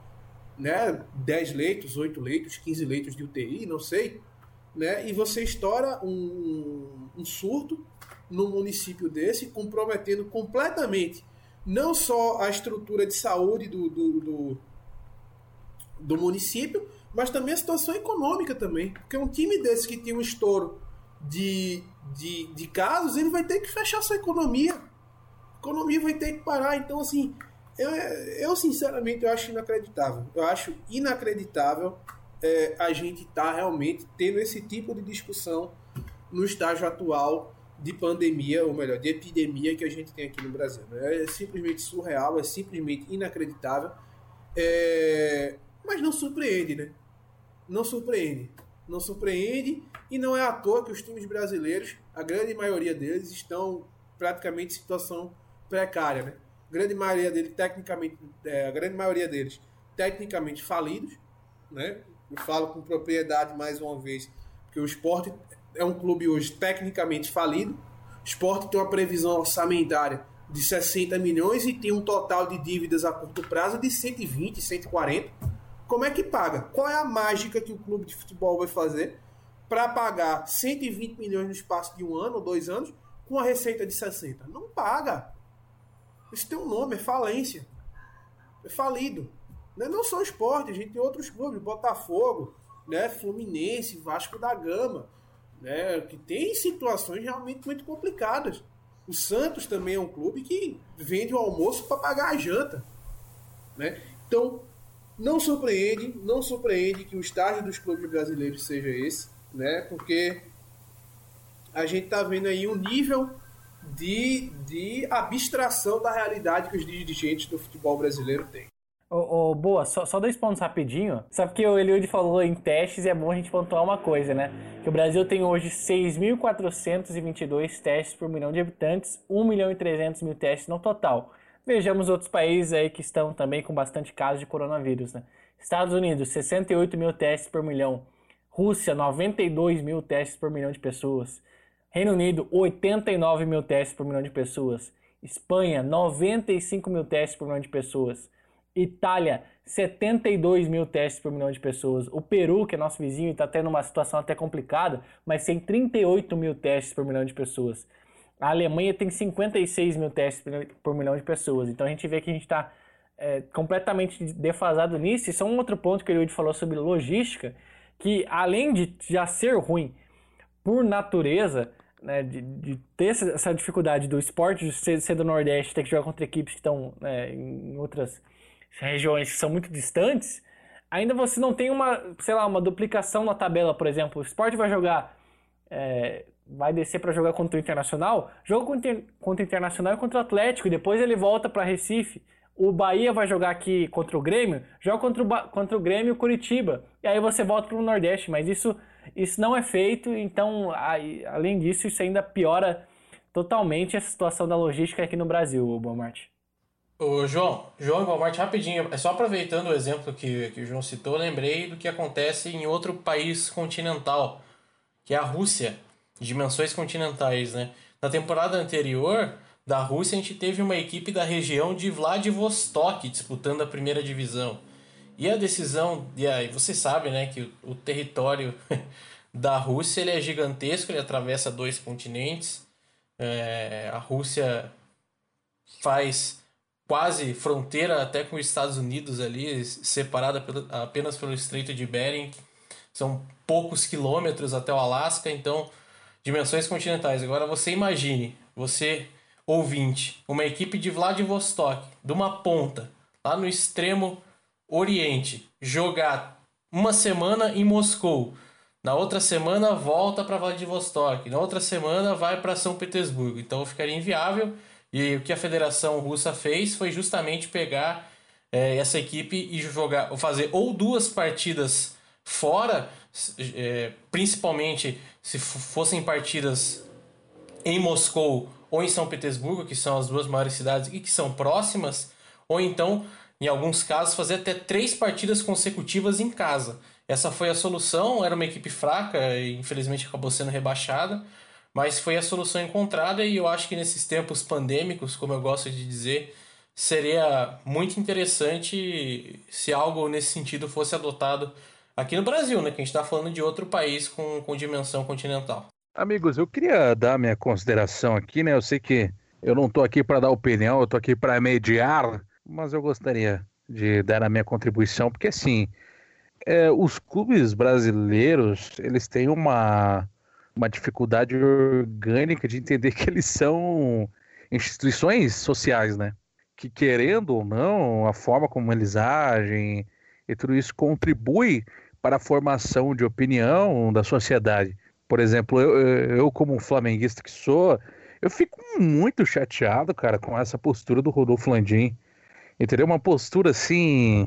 né? 10 leitos, 8 leitos, 15 leitos de UTI, não sei, né? e você estoura um, um surto num município desse, comprometendo completamente não só a estrutura de saúde do, do, do, do município, mas também a situação econômica também. Porque um time desse que tem um estouro de, de, de casos, ele vai ter que fechar sua economia. A economia vai ter que parar. Então, assim, eu, eu sinceramente eu acho inacreditável. Eu acho inacreditável é, a gente estar tá realmente tendo esse tipo de discussão no estágio atual de pandemia, ou melhor, de epidemia que a gente tem aqui no Brasil. Né? É simplesmente surreal, é simplesmente inacreditável, é... mas não surpreende, né? Não surpreende. não surpreende e não é à toa que os times brasileiros, a grande maioria deles, estão praticamente em situação precária, né? Grande maioria deles, tecnicamente, é, a grande maioria deles, tecnicamente falidos, né? Eu falo com propriedade mais uma vez, porque o esporte é um clube hoje tecnicamente falido. Esporte tem uma previsão orçamentária de 60 milhões e tem um total de dívidas a curto prazo de 120, 140. Como é que paga? Qual é a mágica que o clube de futebol vai fazer para pagar 120 milhões no espaço de um ano ou dois anos com a receita de 60? Não paga. Isso tem um nome, é falência. É falido. Não só o esporte, a gente tem outros clubes, Botafogo, né? Fluminense, Vasco da Gama, né? que tem situações realmente muito complicadas. O Santos também é um clube que vende o almoço para pagar a janta. Né? Então, não surpreende, não surpreende que o estágio dos clubes brasileiros seja esse, né? Porque a gente está vendo aí um nível de, de abstração da realidade que os dirigentes do futebol brasileiro têm. Ô, ô, boa, só, só dois pontos rapidinho. Sabe que o Eliud falou em testes é bom a gente pontuar uma coisa, né? Que o Brasil tem hoje 6.422 testes por milhão de habitantes, 1 milhão e 300 mil testes no total. Vejamos outros países aí que estão também com bastante casos de coronavírus, né? Estados Unidos, 68 mil testes por milhão. Rússia, 92 mil testes por milhão de pessoas. Reino Unido, 89 mil testes por milhão de pessoas. Espanha, 95 mil testes por milhão de pessoas. Itália, 72 mil testes por milhão de pessoas. O Peru, que é nosso vizinho, está tendo uma situação até complicada, mas tem 38 mil testes por milhão de pessoas. A Alemanha tem 56 mil testes por milhão de pessoas. Então a gente vê que a gente está é, completamente defasado nisso. Isso é um outro ponto que o Yuri falou sobre logística, que além de já ser ruim por natureza, né, de, de, ter essa dificuldade do esporte de ser, ser, do Nordeste, ter que jogar contra equipes que estão né, em outras regiões que são muito distantes, ainda você não tem uma, sei lá, uma duplicação na tabela, por exemplo. O esporte vai jogar, é, vai descer para jogar contra o Internacional, joga contra, contra o Internacional e contra o Atlético, e depois ele volta para Recife. O Bahia vai jogar aqui contra o Grêmio, joga contra o, contra o Grêmio e o Curitiba. E aí você volta para o Nordeste, mas isso isso não é feito, então, além disso, isso ainda piora totalmente a situação da logística aqui no Brasil, o Walmart. Ô, João, João e Walmart, rapidinho, é só aproveitando o exemplo que, que o João citou, lembrei do que acontece em outro país continental, que é a Rússia, dimensões continentais, né? Na temporada anterior da Rússia, a gente teve uma equipe da região de Vladivostok disputando a primeira divisão. E a decisão, e aí você sabe, né, que o, o território <laughs> da Rússia ele é gigantesco, ele atravessa dois continentes. É, a Rússia faz quase fronteira até com os Estados Unidos ali, separada apenas pelo Estreito de Bering. São poucos quilômetros até o Alasca, então dimensões continentais. Agora você imagine, você ouvinte, uma equipe de Vladivostok, de uma ponta, lá no extremo Oriente, jogar uma semana em Moscou, na outra semana volta para Vladivostok, na outra semana vai para São Petersburgo. Então ficaria inviável. E o que a Federação Russa fez foi justamente pegar é, essa equipe e jogar, fazer ou duas partidas fora, é, principalmente se fossem partidas em Moscou ou em São Petersburgo, que são as duas maiores cidades e que são próximas, ou então em alguns casos, fazer até três partidas consecutivas em casa. Essa foi a solução, era uma equipe fraca e infelizmente acabou sendo rebaixada, mas foi a solução encontrada e eu acho que nesses tempos pandêmicos, como eu gosto de dizer, seria muito interessante se algo nesse sentido fosse adotado aqui no Brasil, né? Que a gente está falando de outro país com, com dimensão continental. Amigos, eu queria dar minha consideração aqui, né? Eu sei que eu não estou aqui para dar opinião, eu estou aqui para mediar mas eu gostaria de dar a minha contribuição, porque assim, é, os clubes brasileiros, eles têm uma, uma dificuldade orgânica de entender que eles são instituições sociais, né? Que querendo ou não, a forma como eles agem e tudo isso contribui para a formação de opinião da sociedade. Por exemplo, eu, eu como flamenguista que sou, eu fico muito chateado, cara, com essa postura do Rodolfo Landim entendeu? Uma postura assim,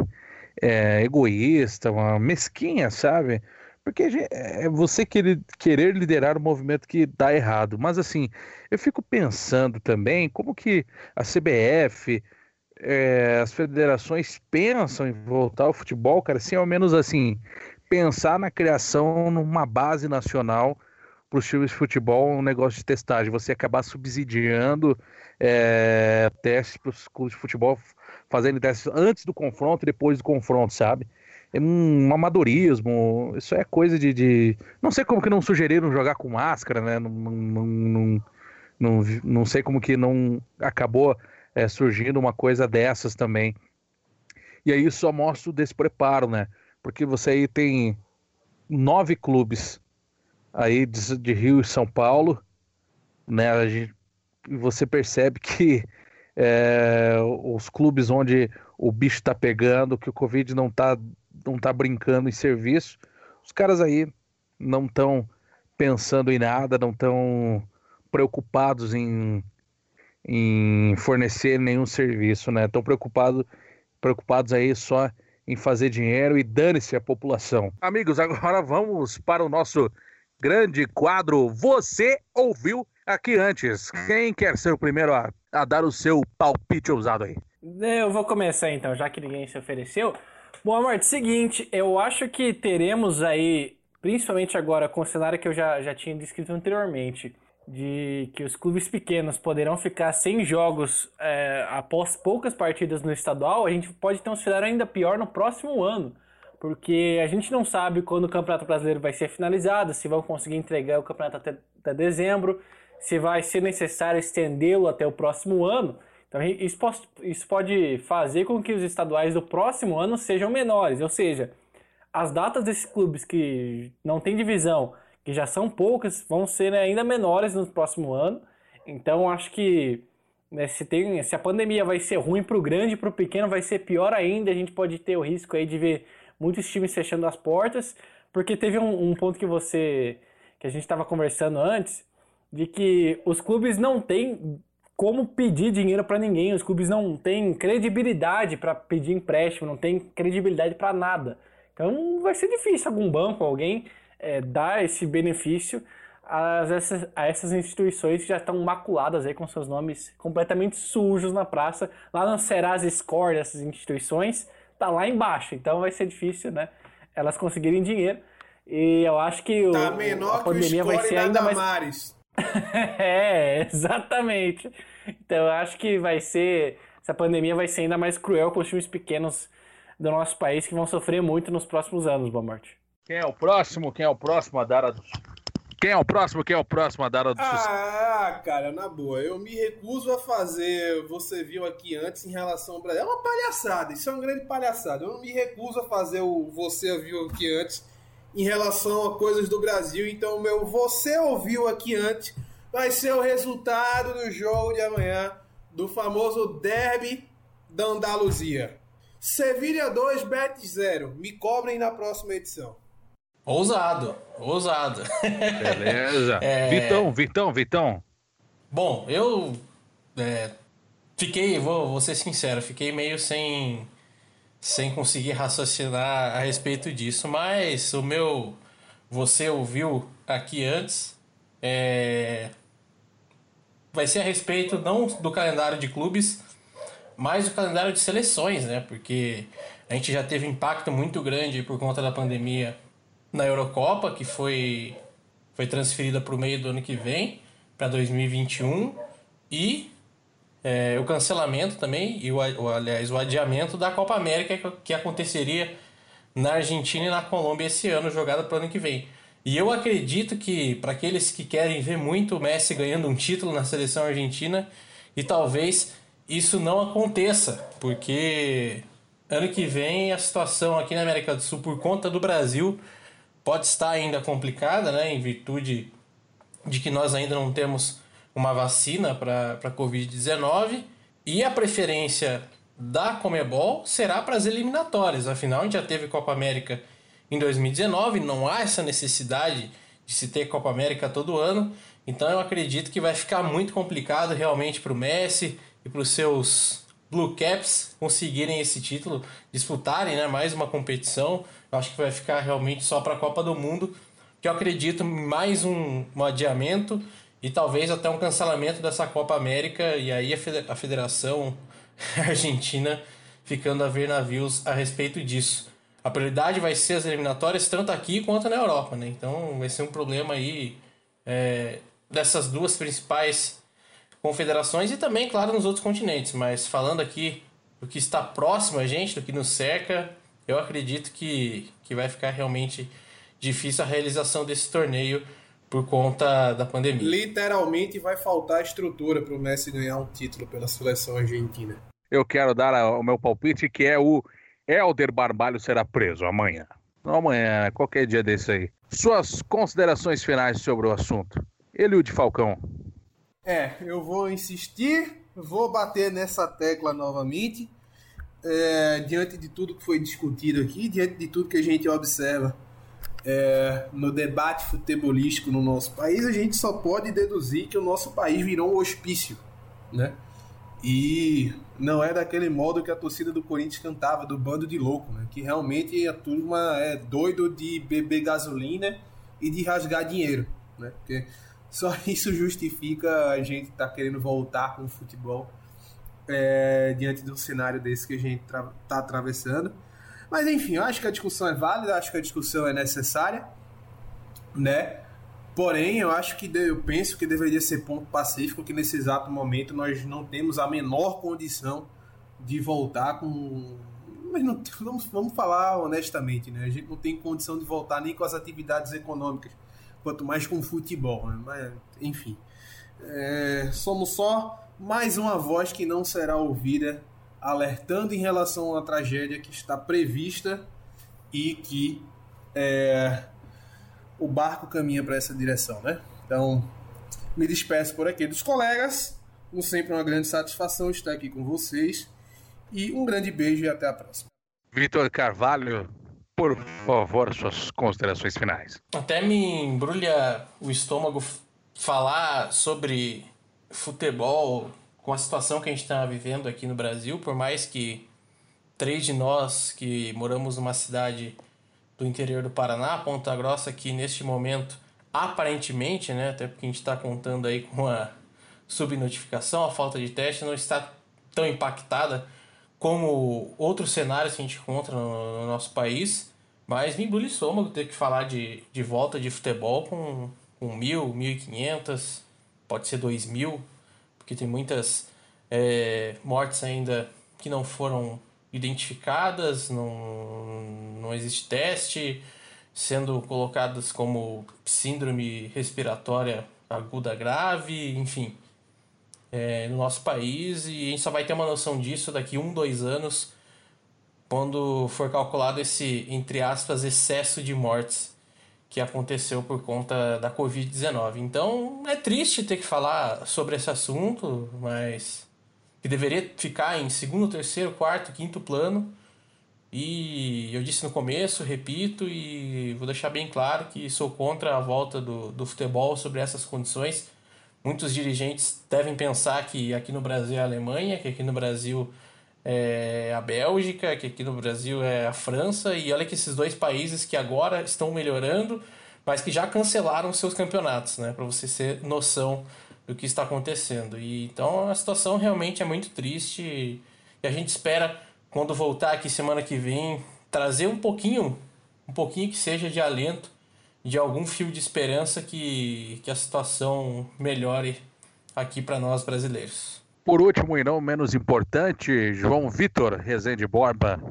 é, egoísta, uma mesquinha, sabe? Porque é você querer, querer liderar um movimento que dá errado. Mas assim, eu fico pensando também como que a CBF, é, as federações pensam em voltar ao futebol, cara, sem ao menos assim, pensar na criação numa base nacional para os times de futebol um negócio de testagem, você acabar subsidiando é, testes para os clubes de futebol, fazendo testes antes do confronto e depois do confronto, sabe? É um amadorismo, isso é coisa de, de, Não sei como que não sugeriram jogar com máscara, né? Não, não, não, não, não sei como que não acabou é, surgindo uma coisa dessas também. E aí só mostra o despreparo, né? Porque você aí tem nove clubes aí de, de Rio e São Paulo, né? A gente, você percebe que é, os clubes onde o bicho tá pegando, que o Covid não tá, não tá brincando em serviço, os caras aí não estão pensando em nada, não estão preocupados em, em fornecer nenhum serviço, né? Estão preocupados, preocupados aí só em fazer dinheiro e dane-se a população. Amigos, agora vamos para o nosso grande quadro Você Ouviu Aqui Antes. Quem quer ser o primeiro a, a dar o seu palpite ousado aí? Eu vou começar então, já que ninguém se ofereceu. Bom, amor, seguinte, eu acho que teremos aí, principalmente agora, com o cenário que eu já, já tinha descrito anteriormente, de que os clubes pequenos poderão ficar sem jogos é, após poucas partidas no estadual, a gente pode ter um cenário ainda pior no próximo ano, porque a gente não sabe quando o Campeonato Brasileiro vai ser finalizado, se vão conseguir entregar o campeonato até, até dezembro, se vai ser necessário estendê-lo até o próximo ano. Então isso pode, isso pode fazer com que os estaduais do próximo ano sejam menores, ou seja, as datas desses clubes que não têm divisão que já são poucas, vão ser né, ainda menores no próximo ano. Então acho que né, se, tem, se a pandemia vai ser ruim para o grande, para o pequeno vai ser pior ainda. A gente pode ter o risco aí de ver muitos times fechando as portas, porque teve um, um ponto que você que a gente estava conversando antes de que os clubes não têm como pedir dinheiro para ninguém, os clubes não têm credibilidade para pedir empréstimo, não tem credibilidade para nada. Então vai ser difícil algum banco, alguém é, dar esse benefício a essas, a essas instituições que já estão maculadas aí com seus nomes completamente sujos na praça. Lá no Serasa Score dessas instituições tá lá embaixo, então vai ser difícil, né? Elas conseguirem dinheiro. E eu acho que tá o, menor a pandemia vai ser ainda mais. <laughs> é, exatamente. Então eu acho que vai ser. Essa pandemia vai ser ainda mais cruel com os times pequenos do nosso país que vão sofrer muito nos próximos anos, Boa Morte. Quem é o próximo? Quem é o próximo a dar a... Quem é o próximo? Quem é o próximo a dar a... Ah, cara, na boa, eu me recuso a fazer. Você viu aqui antes em relação ao Brasil. É uma palhaçada, isso é uma grande palhaçada. Eu não me recuso a fazer o você viu aqui antes em relação a coisas do Brasil. Então, meu você ouviu aqui antes vai ser o resultado do jogo de amanhã do famoso Derby da Andaluzia. Sevilha 2, Bet 0. Me cobrem na próxima edição. Ousado, ousado. Beleza. <laughs> é... Vitão, Vitão, Vitão. Bom, eu é, fiquei, vou, vou ser sincero, fiquei meio sem, sem conseguir raciocinar a respeito disso, mas o meu. Você ouviu aqui antes. É, vai ser a respeito não do calendário de clubes, mas do calendário de seleções, né? Porque a gente já teve impacto muito grande por conta da pandemia na Eurocopa, que foi, foi transferida para o meio do ano que vem, para 2021, e é, o cancelamento também, e o, aliás, o adiamento da Copa América que, que aconteceria na Argentina e na Colômbia esse ano, jogada para o ano que vem. E eu acredito que, para aqueles que querem ver muito o Messi ganhando um título na seleção argentina, e talvez isso não aconteça, porque ano que vem a situação aqui na América do Sul, por conta do Brasil, pode estar ainda complicada, né, em virtude de que nós ainda não temos uma vacina para a Covid-19 e a preferência da Comebol será para as eliminatórias. Afinal, a gente já teve Copa América em 2019, não há essa necessidade de se ter Copa América todo ano. Então eu acredito que vai ficar muito complicado realmente para o Messi e para os seus Blue Caps conseguirem esse título, disputarem né, mais uma competição. Eu acho que vai ficar realmente só para a Copa do Mundo, que eu acredito mais um, um adiamento e talvez até um cancelamento dessa Copa América e aí a federação <laughs> argentina ficando a ver navios a respeito disso. A prioridade vai ser as eliminatórias tanto aqui quanto na Europa, né? Então vai ser um problema aí é, dessas duas principais confederações e também, claro, nos outros continentes. Mas falando aqui do que está próximo a gente, do que nos cerca, eu acredito que, que vai ficar realmente difícil a realização desse torneio por conta da pandemia. Literalmente vai faltar estrutura para o Messi ganhar um título pela seleção argentina. Eu quero dar o meu palpite que é o Helder Barbalho será preso amanhã. Não amanhã, qualquer dia desse aí. Suas considerações finais sobre o assunto. Ele de Falcão. É, eu vou insistir, vou bater nessa tecla novamente. É, diante de tudo que foi discutido aqui, diante de tudo que a gente observa é, no debate futebolístico no nosso país, a gente só pode deduzir que o nosso país virou um hospício, né? E não é daquele modo que a torcida do Corinthians cantava, do bando de louco, né? Que realmente a turma é doido de beber gasolina e de rasgar dinheiro, né? Porque só <laughs> isso justifica a gente estar tá querendo voltar com o futebol é, diante de um cenário desse que a gente está atravessando. Mas enfim, eu acho que a discussão é válida, acho que a discussão é necessária, né? Porém, eu acho que eu penso que deveria ser ponto pacífico que nesse exato momento nós não temos a menor condição de voltar com mas não, vamos, vamos falar honestamente, né? A gente não tem condição de voltar nem com as atividades econômicas, quanto mais com o futebol, né? Mas, enfim, é, somos só mais uma voz que não será ouvida alertando em relação a uma tragédia que está prevista e que é, o barco caminha para essa direção, né? Então, me despeço por aqui dos colegas. Como sempre, uma grande satisfação estar aqui com vocês. E um grande beijo e até a próxima. Vitor Carvalho, por favor, suas considerações finais. Até me embrulha o estômago falar sobre futebol com a situação que a gente está vivendo aqui no Brasil, por mais que três de nós que moramos numa cidade do interior do Paraná, Ponta Grossa, que neste momento, aparentemente, né, até porque a gente está contando aí com a subnotificação, a falta de teste, não está tão impactada como outros cenários que a gente encontra no, no nosso país, mas me o estômago ter que falar de, de volta de futebol com, com mil, mil e quinhentas, pode ser dois mil porque tem muitas é, mortes ainda que não foram identificadas, não, não existe teste, sendo colocadas como síndrome respiratória aguda grave, enfim, é, no nosso país, e a gente só vai ter uma noção disso daqui um, dois anos, quando for calculado esse, entre aspas, excesso de mortes que aconteceu por conta da Covid-19. Então é triste ter que falar sobre esse assunto, mas que deveria ficar em segundo, terceiro, quarto, quinto plano. E eu disse no começo, repito e vou deixar bem claro que sou contra a volta do, do futebol sobre essas condições. Muitos dirigentes devem pensar que aqui no Brasil é a Alemanha, que aqui no Brasil é a Bélgica, que aqui no Brasil é a França, e olha que esses dois países que agora estão melhorando, mas que já cancelaram seus campeonatos, né? Para você ter noção do que está acontecendo. E então a situação realmente é muito triste e a gente espera quando voltar aqui semana que vem trazer um pouquinho, um pouquinho que seja de alento, de algum fio de esperança que, que a situação melhore aqui para nós brasileiros. Por último e não menos importante, João Vitor Rezende Borba.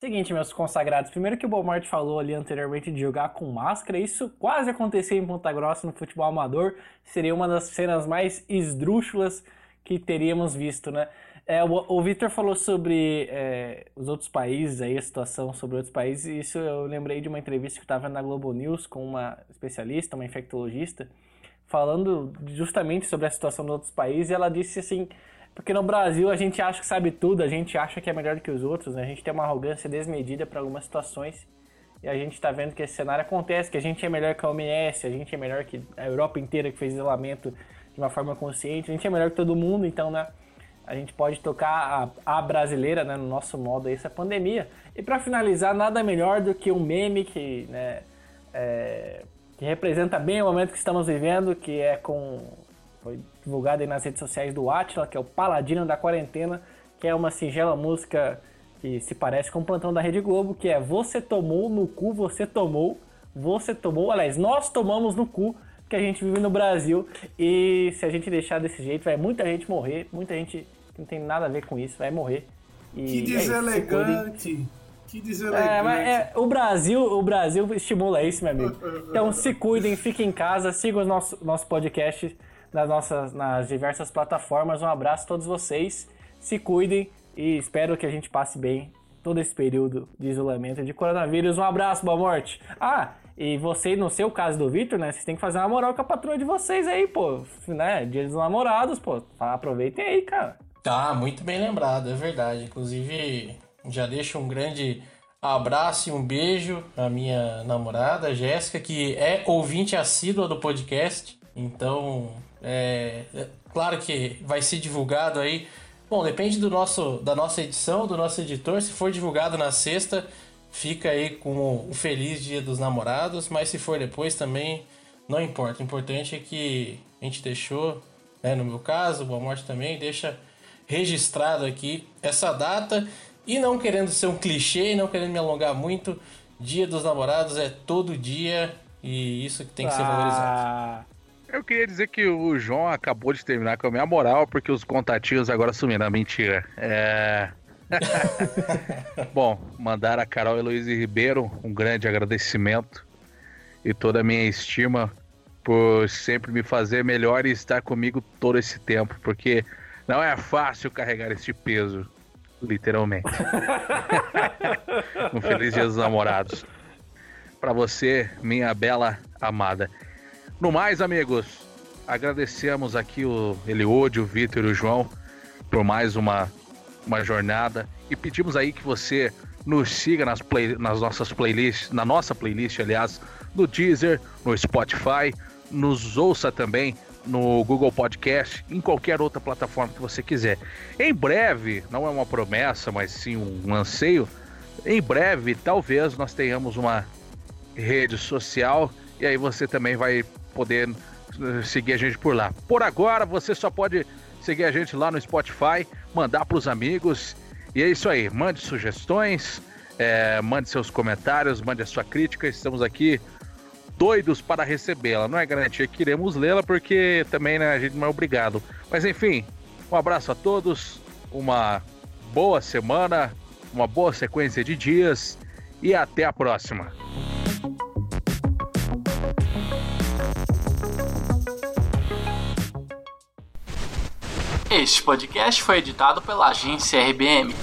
Seguinte, meus consagrados. Primeiro que o Bomart falou ali anteriormente de jogar com máscara, isso quase aconteceu em Ponta Grossa no futebol amador. Seria uma das cenas mais esdrúxulas que teríamos visto, né? É, o, o falou sobre é, os outros países, aí, a situação sobre outros países, e isso eu lembrei de uma entrevista que estava na Globo News com uma especialista, uma infectologista, falando justamente sobre a situação dos outros países, e ela disse assim porque no Brasil a gente acha que sabe tudo, a gente acha que é melhor que os outros, né? A gente tem uma arrogância desmedida para algumas situações. E a gente está vendo que esse cenário acontece, que a gente é melhor que a OMS, a gente é melhor que a Europa inteira que fez isolamento de uma forma consciente, a gente é melhor que todo mundo, então, né? a gente pode tocar a, a brasileira, né, no nosso modo essa pandemia. E para finalizar, nada melhor do que um meme que, né, é, que representa bem o momento que estamos vivendo, que é com foi divulgado aí nas redes sociais do Atila, que é o Paladino da Quarentena, que é uma singela música que se parece com o plantão da Rede Globo, que é Você tomou no cu, você tomou, você tomou, aliás, nós tomamos no cu, que a gente vive no Brasil e se a gente deixar desse jeito, vai muita gente morrer, muita gente que não tem nada a ver com isso, vai morrer. E que deselegante! É que deselegante. É, mas é, o Brasil, o Brasil estimula isso, meu amigo. <laughs> Então se cuidem, fiquem em casa, sigam o nosso, nosso podcast nas nossas nas diversas plataformas. Um abraço a todos vocês. Se cuidem e espero que a gente passe bem todo esse período de isolamento de coronavírus. Um abraço, boa morte. Ah, e você, no seu caso do Victor, né? Vocês têm que fazer uma moral com a patroa de vocês aí, pô. Né? Dia dos namorados, pô. Aproveitem aí, cara. Tá, muito bem lembrado, é verdade. Inclusive, já deixo um grande abraço e um beijo à minha namorada, Jéssica, que é ouvinte assídua do podcast. Então, é, é, claro que vai ser divulgado aí. Bom, depende do nosso, da nossa edição, do nosso editor. Se for divulgado na sexta, fica aí com o feliz Dia dos Namorados. Mas se for depois também, não importa. O importante é que a gente deixou, né, no meu caso, Boa Morte também, deixa registrado aqui essa data. E não querendo ser um clichê, não querendo me alongar muito, Dia dos Namorados é todo dia e isso que tem que ser valorizado. Eu queria dizer que o João acabou de terminar com a minha moral, porque os contatinhos agora sumiram. Mentira. É. <laughs> Bom, mandar a Carol Heloísa Ribeiro um grande agradecimento e toda a minha estima por sempre me fazer melhor e estar comigo todo esse tempo, porque não é fácil carregar este peso, literalmente. <laughs> um feliz dia dos namorados. Para você, minha bela amada. No mais, amigos, agradecemos aqui o Eliode, o Vitor e o João por mais uma, uma jornada e pedimos aí que você nos siga nas, play, nas nossas playlists, na nossa playlist, aliás, no Deezer, no Spotify, nos ouça também no Google Podcast, em qualquer outra plataforma que você quiser. Em breve, não é uma promessa, mas sim um anseio, em breve talvez nós tenhamos uma rede social e aí você também vai poder eh, seguir a gente por lá. Por agora, você só pode seguir a gente lá no Spotify, mandar para os amigos. E é isso aí. Mande sugestões, é, mande seus comentários, mande a sua crítica. Estamos aqui doidos para recebê-la. Não é garantia que iremos lê-la, porque também né, a gente não é obrigado. Mas enfim, um abraço a todos, uma boa semana, uma boa sequência de dias e até a próxima. Este podcast foi editado pela agência RBM.